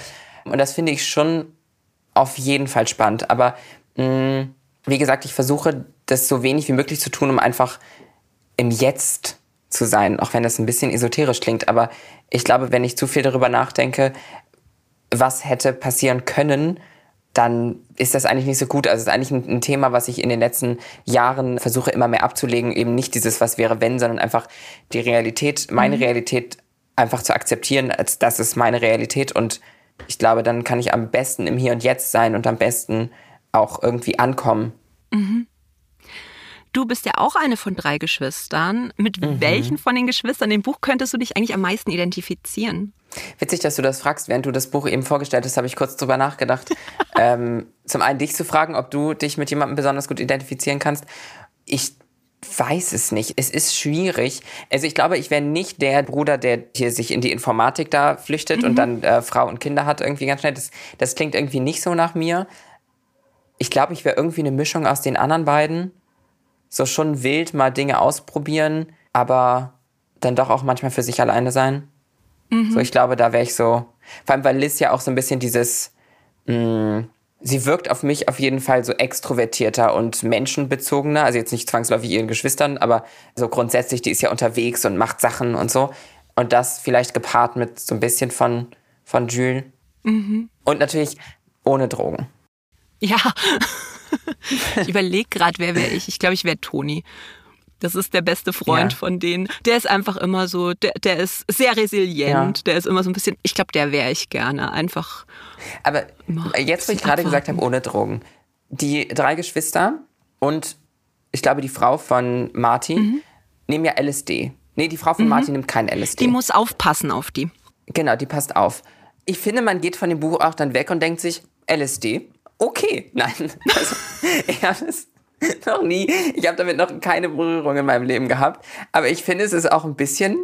Und das finde ich schon auf jeden Fall spannend. Aber mh, mm, wie gesagt, ich versuche das so wenig wie möglich zu tun, um einfach im Jetzt zu sein, auch wenn das ein bisschen esoterisch klingt. Aber ich glaube, wenn ich zu viel darüber nachdenke, was hätte passieren können, dann ist das eigentlich nicht so gut. Also es ist eigentlich ein, Thema, was ich in den letzten Jahren versuche immer mehr abzulegen. Eben nicht dieses Was wäre wenn, sondern einfach die Realität, meine mhm. Realität einfach zu akzeptieren, als das ist meine Realität. Und ich glaube, dann kann ich am besten im Hier und Jetzt sein und am besten auch irgendwie ankommen. Mhm. Du bist ja auch eine von drei Geschwistern. Mit mhm. welchen von den Geschwistern im Buch könntest du dich eigentlich am meisten identifizieren? Witzig, dass du das fragst. Während du das Buch eben vorgestellt hast, habe ich kurz drüber nachgedacht. <laughs> ähm, zum einen dich zu fragen, ob du dich mit jemandem besonders gut identifizieren kannst. Ich weiß es nicht. Es ist schwierig. Also ich glaube, ich wäre nicht der Bruder, der hier sich in die Informatik da flüchtet mhm. und dann äh, Frau und Kinder hat irgendwie ganz schnell. Das, das klingt irgendwie nicht so nach mir. Ich glaube, ich wäre irgendwie eine Mischung aus den anderen beiden so schon wild mal Dinge ausprobieren, aber dann doch auch manchmal für sich alleine sein. Mhm. So, ich glaube, da wäre ich so. Vor allem, weil Liz ja auch so ein bisschen dieses, mh, mm, sie wirkt auf mich auf jeden Fall so extrovertierter und menschenbezogener. Also jetzt nicht zwangsläufig ihren Geschwistern, aber so grundsätzlich, die ist ja unterwegs und macht Sachen und so. Und das vielleicht gepaart mit so ein bisschen von, von Jules. Mhm. Und natürlich ohne Drogen. Ja. <laughs> ich überlege gerade, wer wäre ich. Ich glaube, ich wäre Toni. Das ist der beste Freund ja. von denen. Der ist einfach immer so, der, der ist sehr resilient. Ja. Der ist immer so ein bisschen, ich glaube, der wäre ich gerne. Einfach. Aber jetzt, wo ich gerade gesagt habe, ohne Drogen. Die drei Geschwister und ich glaube, die Frau von Martin mhm. nehmen ja LSD. Nee, die Frau von mhm. Martin nimmt kein LSD. Die muss aufpassen auf die. Genau, die passt auf. Ich finde, man geht von dem Buch auch dann weg und denkt sich, LSD, okay. Nein, <laughs> also, ich habe es noch nie, ich habe damit noch keine Berührung in meinem Leben gehabt. Aber ich finde, es ist auch ein bisschen,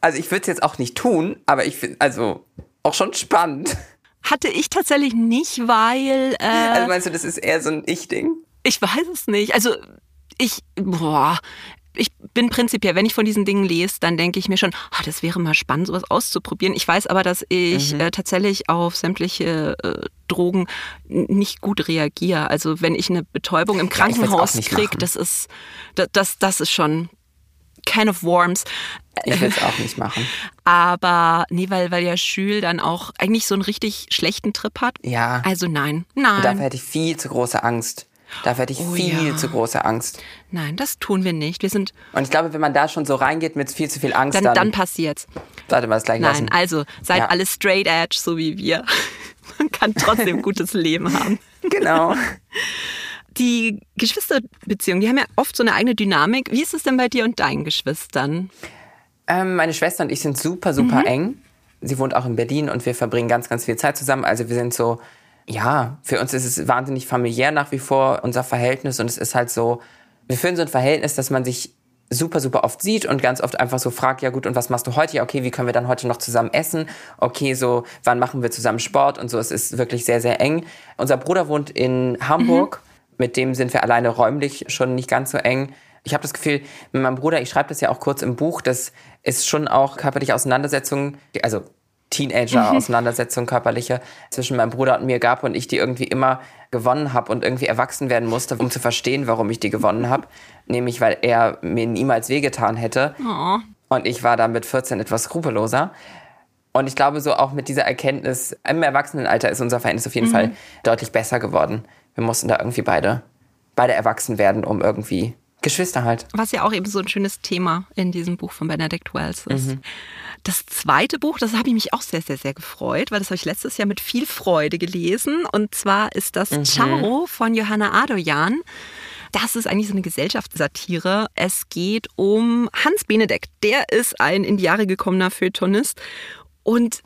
also ich würde es jetzt auch nicht tun, aber ich finde, also auch schon spannend. Hatte ich tatsächlich nicht, weil. Äh, also meinst du, das ist eher so ein Ich-Ding? Ich weiß es nicht. Also ich, boah, ich bin prinzipiell, wenn ich von diesen Dingen lese, dann denke ich mir schon, oh, das wäre mal spannend, sowas auszuprobieren. Ich weiß aber, dass ich mhm. äh, tatsächlich auf sämtliche äh, Drogen nicht gut reagiere. Also wenn ich eine Betäubung im Krankenhaus ja, kriege, das ist, das, das, das ist schon kind of warms. Ich will es <laughs> auch nicht machen. Aber nee, weil, weil ja Schül dann auch eigentlich so einen richtig schlechten Trip hat. Ja. Also nein, nein. Und dafür hätte ich viel zu große Angst. Dafür hätte ich oh, viel ja. zu große Angst. Nein, das tun wir nicht. Wir sind. Und ich glaube, wenn man da schon so reingeht mit viel zu viel Angst, dann, dann, dann passiert's. Warte mal, das gleich Nein, lassen. also seid ja. alle straight edge, so wie wir. <laughs> Man kann trotzdem ein <laughs> gutes Leben haben. Genau. <laughs> Die Geschwisterbeziehungen, die haben ja oft so eine eigene Dynamik. Wie ist es denn bei dir und deinen Geschwistern? Ähm, meine Schwester und ich sind super, super mhm. eng. Sie wohnt auch in Berlin und wir verbringen ganz, ganz viel Zeit zusammen. Also wir sind so, ja, für uns ist es wahnsinnig familiär nach wie vor, unser Verhältnis. Und es ist halt so, wir führen so ein Verhältnis, dass man sich super, super oft sieht und ganz oft einfach so fragt, ja gut, und was machst du heute? Ja, okay, wie können wir dann heute noch zusammen essen? Okay, so, wann machen wir zusammen Sport? Und so, es ist wirklich sehr, sehr eng. Unser Bruder wohnt in Hamburg. Mhm mit dem sind wir alleine räumlich schon nicht ganz so eng. Ich habe das Gefühl, mit meinem Bruder, ich schreibe das ja auch kurz im Buch, das ist schon auch körperliche Auseinandersetzungen, also Teenager-Auseinandersetzungen, körperliche, zwischen meinem Bruder und mir gab und ich die irgendwie immer gewonnen habe und irgendwie erwachsen werden musste, um zu verstehen, warum ich die gewonnen habe. Nämlich, weil er mir niemals wehgetan hätte. Oh. Und ich war da mit 14 etwas skrupelloser. Und ich glaube, so auch mit dieser Erkenntnis, im Erwachsenenalter ist unser Verhältnis auf jeden mhm. Fall deutlich besser geworden wir mussten da irgendwie beide, beide erwachsen werden, um irgendwie Geschwister halt. Was ja auch eben so ein schönes Thema in diesem Buch von Benedict Wells ist. Mhm. Das zweite Buch, das habe ich mich auch sehr, sehr, sehr gefreut, weil das habe ich letztes Jahr mit viel Freude gelesen. Und zwar ist das mhm. Ciao von Johanna Adoyan. Das ist eigentlich so eine Gesellschaftssatire. Es geht um Hans Benedek. Der ist ein in die Jahre gekommener Feuilletonist. Und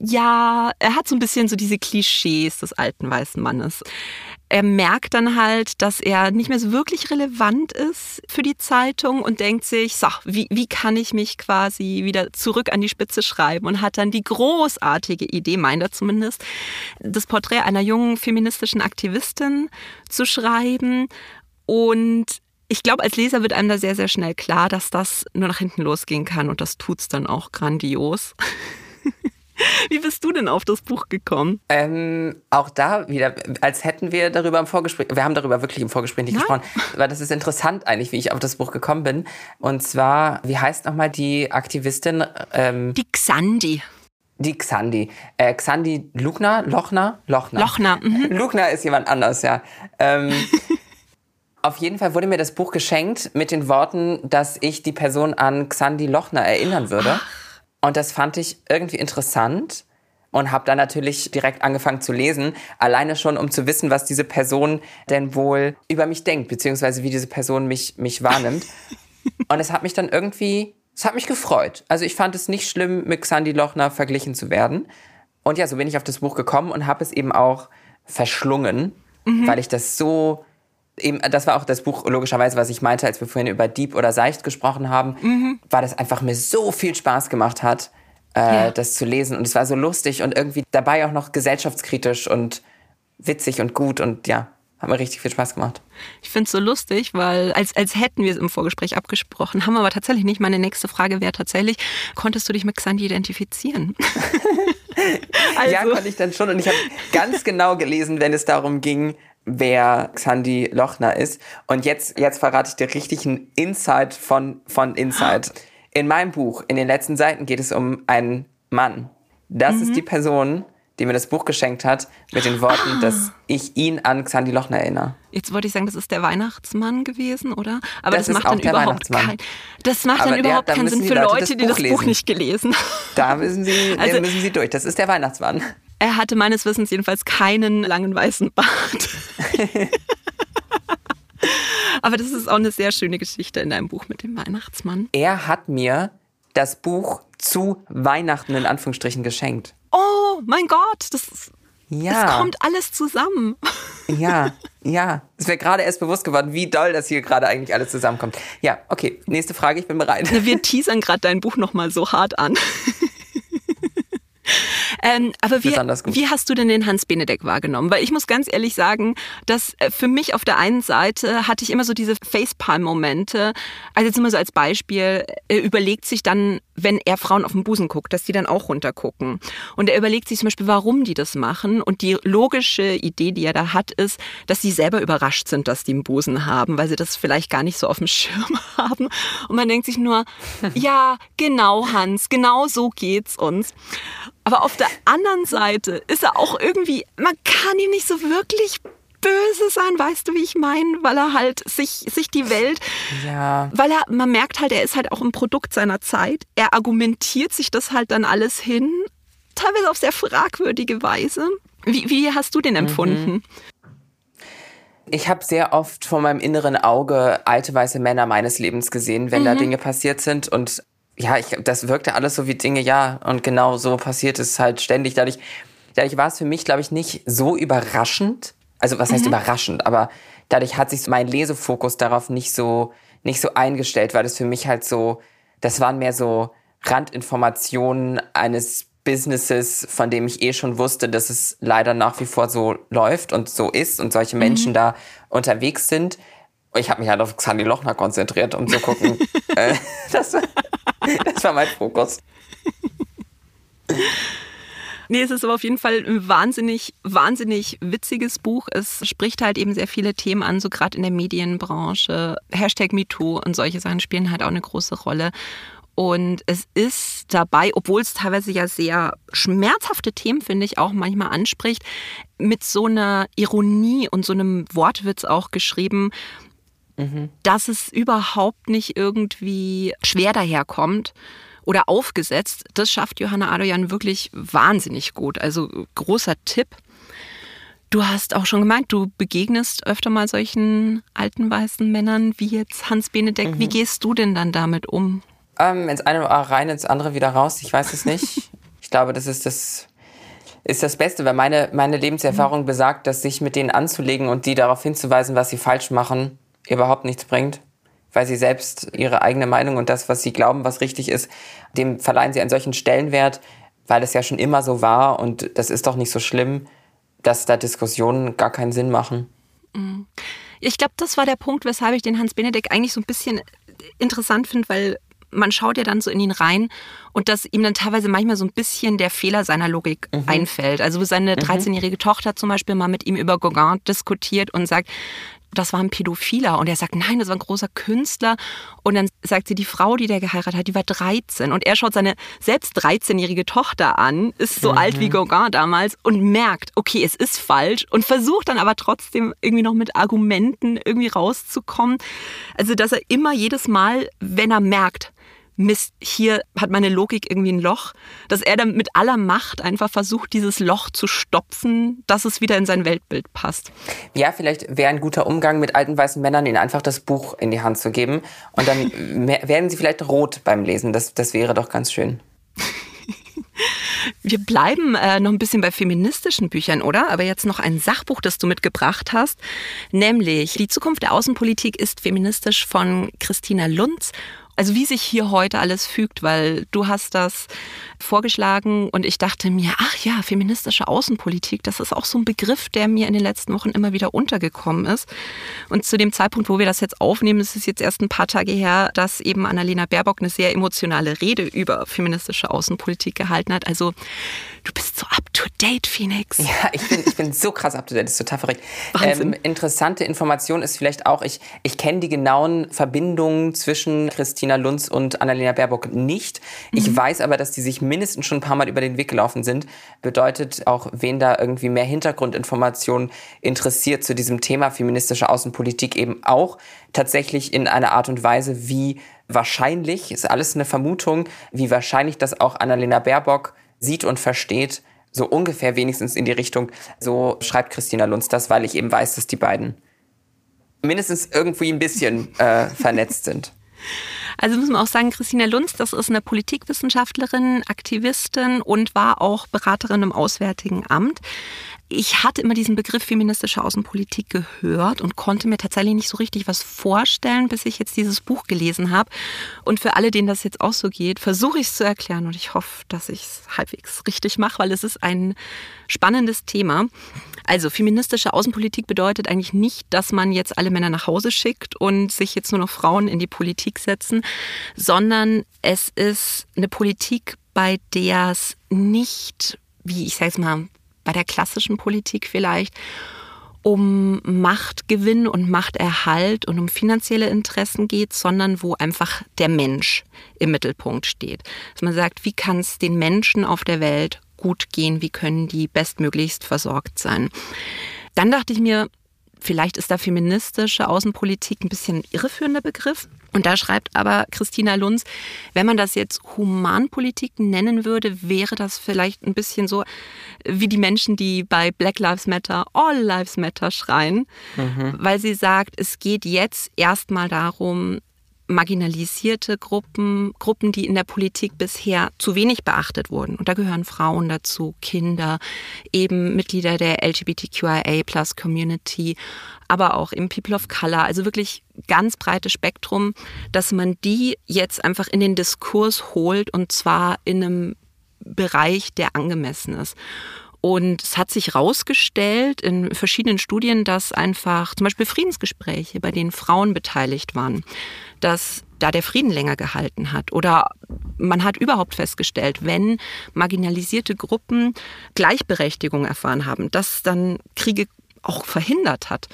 ja, er hat so ein bisschen so diese Klischees des alten weißen Mannes er merkt dann halt, dass er nicht mehr so wirklich relevant ist für die Zeitung und denkt sich, so, wie, wie kann ich mich quasi wieder zurück an die Spitze schreiben? Und hat dann die großartige Idee, meint er zumindest, das Porträt einer jungen feministischen Aktivistin zu schreiben. Und ich glaube, als Leser wird einem da sehr, sehr schnell klar, dass das nur nach hinten losgehen kann. Und das tut's dann auch grandios. <laughs> Wie bist du denn auf das Buch gekommen? Ähm, auch da wieder, als hätten wir darüber im Vorgespräch, wir haben darüber wirklich im Vorgespräch nicht Nein. gesprochen, weil das ist interessant eigentlich, wie ich auf das Buch gekommen bin. Und zwar, wie heißt nochmal die Aktivistin? Ähm, die Xandi. Die Xandi. Äh, Xandi Lugner? Lochner? Lochner. Lochner. Mhm. Lugner ist jemand anders, ja. Ähm, <laughs> Auf jeden Fall wurde mir das Buch geschenkt mit den Worten, dass ich die Person an Xandi Lochner erinnern würde. Ach. Und das fand ich irgendwie interessant und habe dann natürlich direkt angefangen zu lesen, alleine schon, um zu wissen, was diese Person denn wohl über mich denkt, beziehungsweise wie diese Person mich, mich wahrnimmt. <laughs> und es hat mich dann irgendwie, es hat mich gefreut. Also ich fand es nicht schlimm, mit Xandi Lochner verglichen zu werden. Und ja, so bin ich auf das Buch gekommen und habe es eben auch verschlungen, mhm. weil ich das so eben, das war auch das Buch logischerweise, was ich meinte, als wir vorhin über Deep oder Seicht gesprochen haben, mhm. war das einfach mir so viel Spaß gemacht hat, äh, ja. das zu lesen. Und es war so lustig und irgendwie dabei auch noch gesellschaftskritisch und witzig und gut und ja, hat mir richtig viel Spaß gemacht. Ich finde es so lustig, weil als, als hätten wir es im Vorgespräch abgesprochen, haben wir aber tatsächlich nicht. Meine nächste Frage wäre tatsächlich, konntest du dich mit Xandi identifizieren? <laughs> also. Ja, konnte ich dann schon. Und ich habe ganz genau gelesen, wenn es darum ging, wer Xandi Lochner ist. Und jetzt, jetzt verrate ich dir richtig einen Insight von, von Insight. In meinem Buch, in den letzten Seiten, geht es um einen Mann. Das mhm. ist die Person, die mir das Buch geschenkt hat, mit den Worten, ah. dass ich ihn an Xandi Lochner erinnere. Jetzt wollte ich sagen, das ist der Weihnachtsmann gewesen, oder? Aber das, das macht dann überhaupt kein, das macht Aber dann überhaupt der, keinen Sinn für Leute, Leute die das Buch nicht gelesen haben. Da müssen Sie, also, müssen Sie durch. Das ist der Weihnachtsmann. Er hatte meines Wissens jedenfalls keinen langen weißen Bart. <laughs> Aber das ist auch eine sehr schöne Geschichte in deinem Buch mit dem Weihnachtsmann. Er hat mir das Buch zu Weihnachten in Anführungsstrichen geschenkt. Oh mein Gott, das ist, ja. Es kommt alles zusammen. Ja, <laughs> ja. Es wäre gerade erst bewusst geworden, wie doll das hier gerade eigentlich alles zusammenkommt. Ja, okay. Nächste Frage, ich bin bereit. Wir <laughs> teasern gerade dein Buch nochmal so hart an. Ähm, aber wie, wie hast du denn den Hans Benedek wahrgenommen? Weil ich muss ganz ehrlich sagen, dass äh, für mich auf der einen Seite hatte ich immer so diese Facepalm-Momente. Also jetzt immer so als Beispiel, er überlegt sich dann, wenn er Frauen auf den Busen guckt, dass die dann auch runtergucken. Und er überlegt sich zum Beispiel, warum die das machen. Und die logische Idee, die er da hat, ist, dass sie selber überrascht sind, dass die einen Busen haben, weil sie das vielleicht gar nicht so auf dem <laughs> Schirm haben. Und man denkt sich nur, <laughs> ja, genau, Hans, genau so geht's uns. Aber auf der anderen Seite ist er auch irgendwie, man kann ihm nicht so wirklich böse sein, weißt du, wie ich meine? Weil er halt sich, sich die Welt, ja. weil er, man merkt halt, er ist halt auch ein Produkt seiner Zeit. Er argumentiert sich das halt dann alles hin, teilweise auf sehr fragwürdige Weise. Wie, wie hast du den empfunden? Mhm. Ich habe sehr oft vor meinem inneren Auge alte weiße Männer meines Lebens gesehen, wenn mhm. da Dinge passiert sind und ja, ich, das wirkte alles so wie Dinge, ja, und genau so passiert es halt ständig. Dadurch, dadurch war es für mich, glaube ich, nicht so überraschend. Also was heißt mhm. überraschend, aber dadurch hat sich mein Lesefokus darauf nicht so, nicht so eingestellt, weil das für mich halt so, das waren mehr so Randinformationen eines Businesses, von dem ich eh schon wusste, dass es leider nach wie vor so läuft und so ist und solche Menschen mhm. da unterwegs sind. Ich habe mich halt auf Xandi Lochner konzentriert, um zu gucken. <laughs> äh, <laughs> das, das war mein Fokus. <laughs> Nee, es ist aber auf jeden Fall ein wahnsinnig, wahnsinnig witziges Buch. Es spricht halt eben sehr viele Themen an, so gerade in der Medienbranche. Hashtag MeToo und solche Sachen spielen halt auch eine große Rolle. Und es ist dabei, obwohl es teilweise ja sehr schmerzhafte Themen, finde ich, auch manchmal anspricht, mit so einer Ironie und so einem Wortwitz auch geschrieben, mhm. dass es überhaupt nicht irgendwie schwer daherkommt oder aufgesetzt. Das schafft Johanna Adoyan wirklich wahnsinnig gut. Also großer Tipp. Du hast auch schon gemeint, du begegnest öfter mal solchen alten weißen Männern wie jetzt Hans Benedek. Mhm. Wie gehst du denn dann damit um? Ähm, ins eine Ohr rein, ins andere wieder raus. Ich weiß es nicht. <laughs> ich glaube, das ist das ist das Beste, weil meine, meine Lebenserfahrung mhm. besagt, dass sich mit denen anzulegen und die darauf hinzuweisen, was sie falsch machen, überhaupt nichts bringt, weil sie selbst ihre eigene Meinung und das, was sie glauben, was richtig ist, dem verleihen sie einen solchen Stellenwert, weil es ja schon immer so war und das ist doch nicht so schlimm, dass da Diskussionen gar keinen Sinn machen. Mhm. Ich glaube, das war der Punkt, weshalb ich den Hans Benedek eigentlich so ein bisschen interessant finde, weil man schaut ja dann so in ihn rein und dass ihm dann teilweise manchmal so ein bisschen der Fehler seiner Logik mhm. einfällt. Also seine 13-jährige mhm. Tochter zum Beispiel mal mit ihm über Gauguin diskutiert und sagt, das war ein Pädophiler. Und er sagt, nein, das war ein großer Künstler. Und dann sagt sie, die Frau, die der geheiratet hat, die war 13. Und er schaut seine selbst 13-jährige Tochter an, ist so mhm. alt wie Gauguin damals und merkt, okay, es ist falsch und versucht dann aber trotzdem irgendwie noch mit Argumenten irgendwie rauszukommen. Also, dass er immer jedes Mal, wenn er merkt, Mist, hier hat meine Logik irgendwie ein Loch, dass er dann mit aller Macht einfach versucht, dieses Loch zu stopfen, dass es wieder in sein Weltbild passt. Ja, vielleicht wäre ein guter Umgang mit alten weißen Männern, ihnen einfach das Buch in die Hand zu geben und dann <laughs> werden sie vielleicht rot beim Lesen. Das, das wäre doch ganz schön. Wir bleiben äh, noch ein bisschen bei feministischen Büchern, oder? Aber jetzt noch ein Sachbuch, das du mitgebracht hast, nämlich Die Zukunft der Außenpolitik ist feministisch von Christina Lunz also wie sich hier heute alles fügt, weil du hast das vorgeschlagen und ich dachte mir, ach ja, feministische Außenpolitik, das ist auch so ein Begriff, der mir in den letzten Wochen immer wieder untergekommen ist. Und zu dem Zeitpunkt, wo wir das jetzt aufnehmen, ist es jetzt erst ein paar Tage her, dass eben Annalena Baerbock eine sehr emotionale Rede über feministische Außenpolitik gehalten hat. Also du bist so up to date, Phoenix. Ja, ich bin, ich bin so krass up to date, das ist total verrückt. Ähm, interessante Information ist vielleicht auch, ich, ich kenne die genauen Verbindungen zwischen Christina Lunz und Annalena Baerbock nicht. Ich mhm. weiß aber, dass die sich mindestens schon ein paar Mal über den Weg gelaufen sind. Bedeutet auch, wen da irgendwie mehr Hintergrundinformationen interessiert zu diesem Thema feministische Außenpolitik eben auch tatsächlich in einer Art und Weise, wie wahrscheinlich, ist alles eine Vermutung, wie wahrscheinlich das auch Annalena Baerbock sieht und versteht, so ungefähr wenigstens in die Richtung, so schreibt Christina Lunz das, weil ich eben weiß, dass die beiden mindestens irgendwie ein bisschen äh, vernetzt sind. <laughs> Also muss man auch sagen, Christina Lunz, das ist eine Politikwissenschaftlerin, Aktivistin und war auch Beraterin im Auswärtigen Amt ich hatte immer diesen Begriff feministische Außenpolitik gehört und konnte mir tatsächlich nicht so richtig was vorstellen, bis ich jetzt dieses Buch gelesen habe. Und für alle, denen das jetzt auch so geht, versuche ich es zu erklären und ich hoffe, dass ich es halbwegs richtig mache, weil es ist ein spannendes Thema. Also feministische Außenpolitik bedeutet eigentlich nicht, dass man jetzt alle Männer nach Hause schickt und sich jetzt nur noch Frauen in die Politik setzen, sondern es ist eine Politik, bei der es nicht wie ich sage es mal, bei der klassischen Politik vielleicht um Machtgewinn und Machterhalt und um finanzielle Interessen geht, sondern wo einfach der Mensch im Mittelpunkt steht. Dass man sagt, wie kann es den Menschen auf der Welt gut gehen, wie können die bestmöglichst versorgt sein. Dann dachte ich mir, Vielleicht ist da feministische Außenpolitik ein bisschen irreführender Begriff. Und da schreibt aber Christina Lunz, wenn man das jetzt Humanpolitik nennen würde, wäre das vielleicht ein bisschen so wie die Menschen, die bei Black Lives Matter All Lives Matter schreien, mhm. weil sie sagt, es geht jetzt erstmal darum, marginalisierte Gruppen, Gruppen, die in der Politik bisher zu wenig beachtet wurden. Und da gehören Frauen dazu, Kinder, eben Mitglieder der LGBTQIA-Plus-Community, aber auch im People of Color, also wirklich ganz breites Spektrum, dass man die jetzt einfach in den Diskurs holt und zwar in einem Bereich, der angemessen ist. Und es hat sich herausgestellt in verschiedenen Studien, dass einfach zum Beispiel Friedensgespräche, bei denen Frauen beteiligt waren, dass da der Frieden länger gehalten hat. Oder man hat überhaupt festgestellt, wenn marginalisierte Gruppen Gleichberechtigung erfahren haben, dass dann Kriege auch verhindert hat.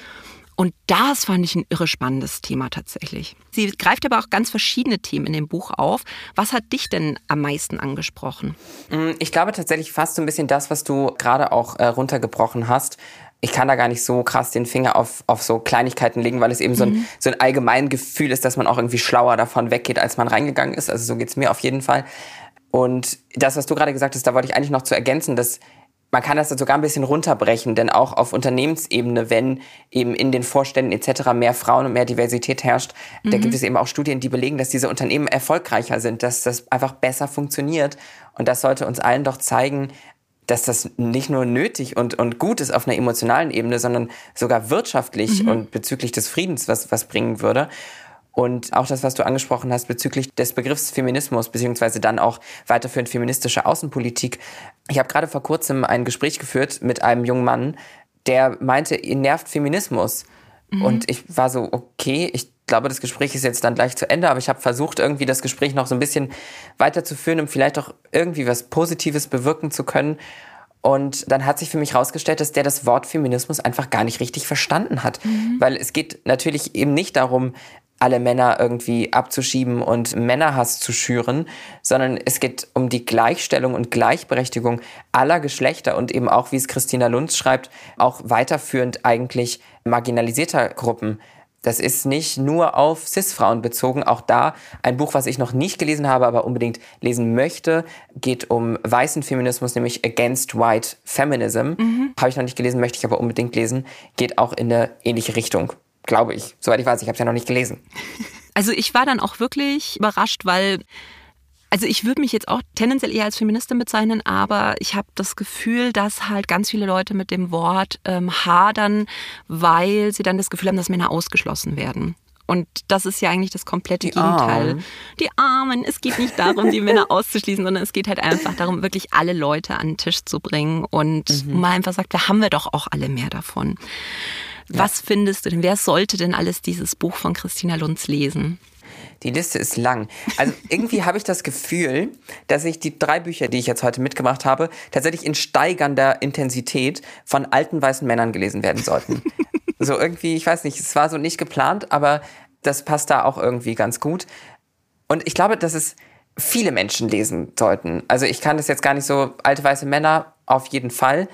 Und das fand ich ein irre spannendes Thema tatsächlich. Sie greift aber auch ganz verschiedene Themen in dem Buch auf. Was hat dich denn am meisten angesprochen? Mm, ich glaube tatsächlich fast so ein bisschen das, was du gerade auch äh, runtergebrochen hast. Ich kann da gar nicht so krass den Finger auf, auf so Kleinigkeiten legen, weil es eben mhm. so, ein, so ein allgemein Gefühl ist, dass man auch irgendwie schlauer davon weggeht, als man reingegangen ist. Also so geht's mir auf jeden Fall. Und das, was du gerade gesagt hast, da wollte ich eigentlich noch zu ergänzen, dass man kann das sogar ein bisschen runterbrechen, denn auch auf Unternehmensebene, wenn eben in den Vorständen etc. mehr Frauen und mehr Diversität herrscht, mhm. da gibt es eben auch Studien, die belegen, dass diese Unternehmen erfolgreicher sind, dass das einfach besser funktioniert. Und das sollte uns allen doch zeigen, dass das nicht nur nötig und, und gut ist auf einer emotionalen Ebene, sondern sogar wirtschaftlich mhm. und bezüglich des Friedens was, was bringen würde. Und auch das, was du angesprochen hast bezüglich des Begriffs Feminismus, beziehungsweise dann auch weiterführend feministische Außenpolitik. Ich habe gerade vor kurzem ein Gespräch geführt mit einem jungen Mann, der meinte, ihn nervt Feminismus. Mhm. Und ich war so, okay, ich glaube, das Gespräch ist jetzt dann gleich zu Ende, aber ich habe versucht, irgendwie das Gespräch noch so ein bisschen weiterzuführen, um vielleicht auch irgendwie was Positives bewirken zu können. Und dann hat sich für mich herausgestellt, dass der das Wort Feminismus einfach gar nicht richtig verstanden hat. Mhm. Weil es geht natürlich eben nicht darum, alle Männer irgendwie abzuschieben und Männerhass zu schüren, sondern es geht um die Gleichstellung und Gleichberechtigung aller Geschlechter und eben auch, wie es Christina Lunz schreibt, auch weiterführend eigentlich marginalisierter Gruppen. Das ist nicht nur auf CIS-Frauen bezogen. Auch da ein Buch, was ich noch nicht gelesen habe, aber unbedingt lesen möchte, geht um weißen Feminismus, nämlich Against White Feminism. Mhm. Habe ich noch nicht gelesen, möchte ich aber unbedingt lesen. Geht auch in eine ähnliche Richtung glaube ich. Soweit ich weiß, ich habe es ja noch nicht gelesen. <laughs> Also ich war dann auch wirklich überrascht, weil also ich würde mich jetzt auch tendenziell eher als Feministin bezeichnen, aber ich habe das Gefühl, dass halt ganz viele Leute mit dem Wort ähm, hadern, weil sie dann das Gefühl haben, dass Männer ausgeschlossen werden. Und das ist ja eigentlich das komplette die Gegenteil. Armen. Die Armen. Es geht nicht darum, die Männer <laughs> auszuschließen, sondern es geht halt einfach darum, wirklich alle Leute an den Tisch zu bringen und mhm. man einfach sagt, da haben wir doch auch alle mehr davon. Ja. Was findest du denn? Wer sollte denn alles dieses Buch von Christina Lunz lesen? Die Liste ist lang. Also <laughs> irgendwie habe ich das Gefühl, dass ich die drei Bücher, die ich jetzt heute mitgebracht habe, tatsächlich in steigernder Intensität von alten weißen Männern gelesen werden sollten. <laughs> so irgendwie, ich weiß nicht, es war so nicht geplant, aber das passt da auch irgendwie ganz gut. Und ich glaube, dass es viele Menschen lesen sollten. Also ich kann das jetzt gar nicht so, alte weiße Männer auf jeden Fall.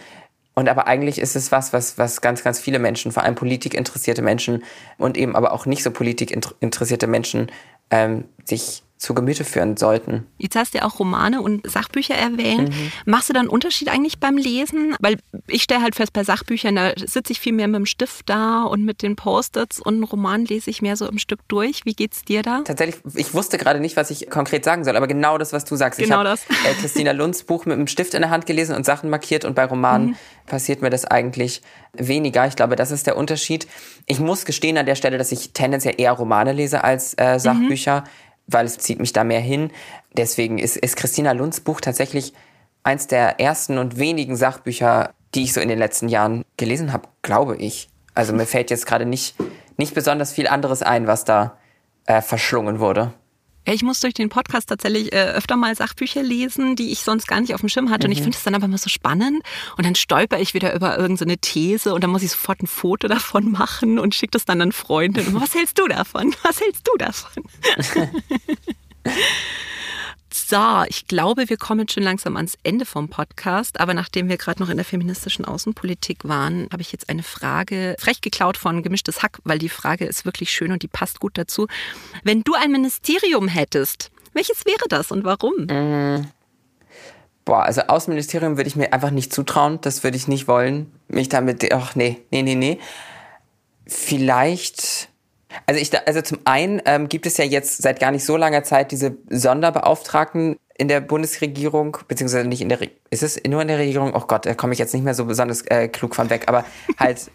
Und aber eigentlich ist es was, was, was ganz, ganz viele Menschen, vor allem politikinteressierte Menschen und eben aber auch nicht so politikinteressierte Menschen ähm, sich zu Gemüte führen sollten. Jetzt hast du ja auch Romane und Sachbücher erwähnt. Mhm. Machst du da einen Unterschied eigentlich beim Lesen? Weil ich stelle halt fest, bei Sachbüchern, da sitze ich viel mehr mit dem Stift da und mit den Post-its und einen Roman lese ich mehr so im Stück durch. Wie geht's dir da? Tatsächlich, ich wusste gerade nicht, was ich konkret sagen soll, aber genau das, was du sagst. Genau ich das. Äh, Christina Lunds Buch mit einem Stift in der Hand gelesen und Sachen markiert und bei Romanen mhm. passiert mir das eigentlich weniger. Ich glaube, das ist der Unterschied. Ich muss gestehen an der Stelle, dass ich tendenziell eher Romane lese als äh, Sachbücher. Mhm weil es zieht mich da mehr hin. Deswegen ist, ist Christina Lunds Buch tatsächlich eins der ersten und wenigen Sachbücher, die ich so in den letzten Jahren gelesen habe, glaube ich. Also mir fällt jetzt gerade nicht, nicht besonders viel anderes ein, was da äh, verschlungen wurde. Ich muss durch den Podcast tatsächlich äh, öfter mal Sachbücher lesen, die ich sonst gar nicht auf dem Schirm hatte. Mhm. Und ich mhm. finde es dann aber immer so spannend. Und dann stolper ich wieder über irgendeine so These und dann muss ich sofort ein Foto davon machen und schicke das dann an Freunde. Und was hältst du davon? Was hältst du davon? <laughs> <laughs> So, ich glaube, wir kommen schon langsam ans Ende vom Podcast. Aber nachdem wir gerade noch in der feministischen Außenpolitik waren, habe ich jetzt eine Frage, frech geklaut von Gemischtes Hack, weil die Frage ist wirklich schön und die passt gut dazu. Wenn du ein Ministerium hättest, welches wäre das und warum? Mhm. Boah, also Außenministerium würde ich mir einfach nicht zutrauen. Das würde ich nicht wollen. Mich damit, ach nee, nee, nee, nee. Vielleicht also, ich, also zum einen ähm, gibt es ja jetzt seit gar nicht so langer Zeit diese Sonderbeauftragten in der Bundesregierung, beziehungsweise nicht in der, Re ist es nur in der Regierung? Oh Gott, da komme ich jetzt nicht mehr so besonders äh, klug von weg, aber <laughs> halt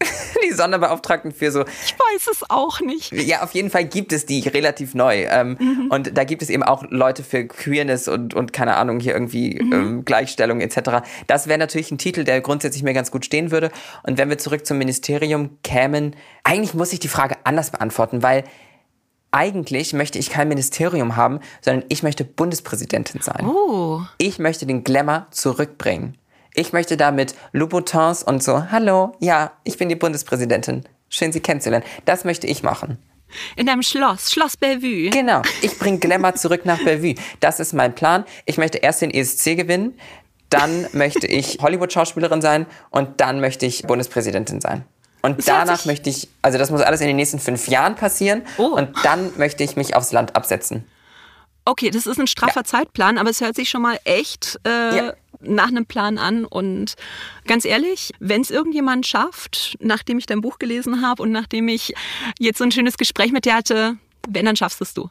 <laughs> die Sonderbeauftragten für so. Ich weiß es auch nicht. Ja, auf jeden Fall gibt es die relativ neu. Ähm, mhm. Und da gibt es eben auch Leute für Queerness und, und keine Ahnung, hier irgendwie mhm. ähm, Gleichstellung etc. Das wäre natürlich ein Titel, der grundsätzlich mir ganz gut stehen würde. Und wenn wir zurück zum Ministerium kämen, eigentlich muss ich die Frage anders beantworten, weil eigentlich möchte ich kein Ministerium haben, sondern ich möchte Bundespräsidentin sein. Oh. Ich möchte den Glamour zurückbringen. Ich möchte da mit Louboutins und so, hallo, ja, ich bin die Bundespräsidentin. Schön, Sie kennenzulernen. Das möchte ich machen. In einem Schloss, Schloss Bellevue. Genau, ich bringe Glamour zurück nach Bellevue. Das ist mein Plan. Ich möchte erst den ESC gewinnen, dann möchte ich Hollywood-Schauspielerin sein und dann möchte ich Bundespräsidentin sein. Und danach möchte ich, also das muss alles in den nächsten fünf Jahren passieren oh. und dann möchte ich mich aufs Land absetzen. Okay, das ist ein straffer ja. Zeitplan, aber es hört sich schon mal echt äh, ja nach einem Plan an. Und ganz ehrlich, wenn es irgendjemand schafft, nachdem ich dein Buch gelesen habe und nachdem ich jetzt so ein schönes Gespräch mit dir hatte, wenn, dann schaffst es du.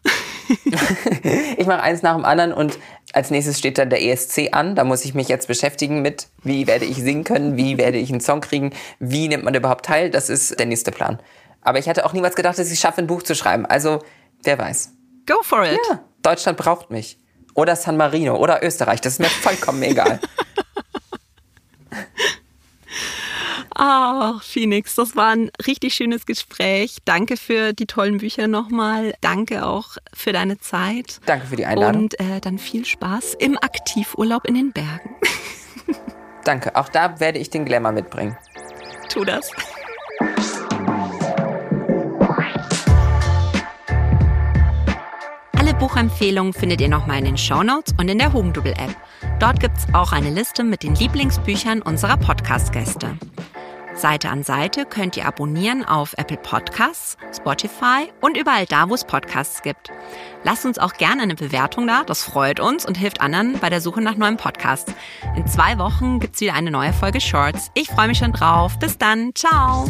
<laughs> ich mache eins nach dem anderen und als nächstes steht dann der ESC an. Da muss ich mich jetzt beschäftigen mit, wie werde ich singen können, wie werde ich einen Song kriegen, wie nimmt man überhaupt teil. Das ist der nächste Plan. Aber ich hatte auch niemals gedacht, dass ich es schaffe, ein Buch zu schreiben. Also, wer weiß. Go for it. Ja, Deutschland braucht mich oder San Marino oder Österreich. Das ist mir vollkommen egal. <laughs> Ach, Phoenix, das war ein richtig schönes Gespräch. Danke für die tollen Bücher nochmal. Danke auch für deine Zeit. Danke für die Einladung. Und äh, dann viel Spaß im Aktivurlaub in den Bergen. Danke, auch da werde ich den Glamour mitbringen. Tu das. Buchempfehlungen findet ihr nochmal in den Shownotes und in der Hugendubel-App. Dort gibt's auch eine Liste mit den Lieblingsbüchern unserer Podcast-Gäste. Seite an Seite könnt ihr abonnieren auf Apple Podcasts, Spotify und überall da, wo es Podcasts gibt. Lasst uns auch gerne eine Bewertung da, das freut uns und hilft anderen bei der Suche nach neuen Podcasts. In zwei Wochen gibt's wieder eine neue Folge Shorts. Ich freue mich schon drauf. Bis dann. Ciao.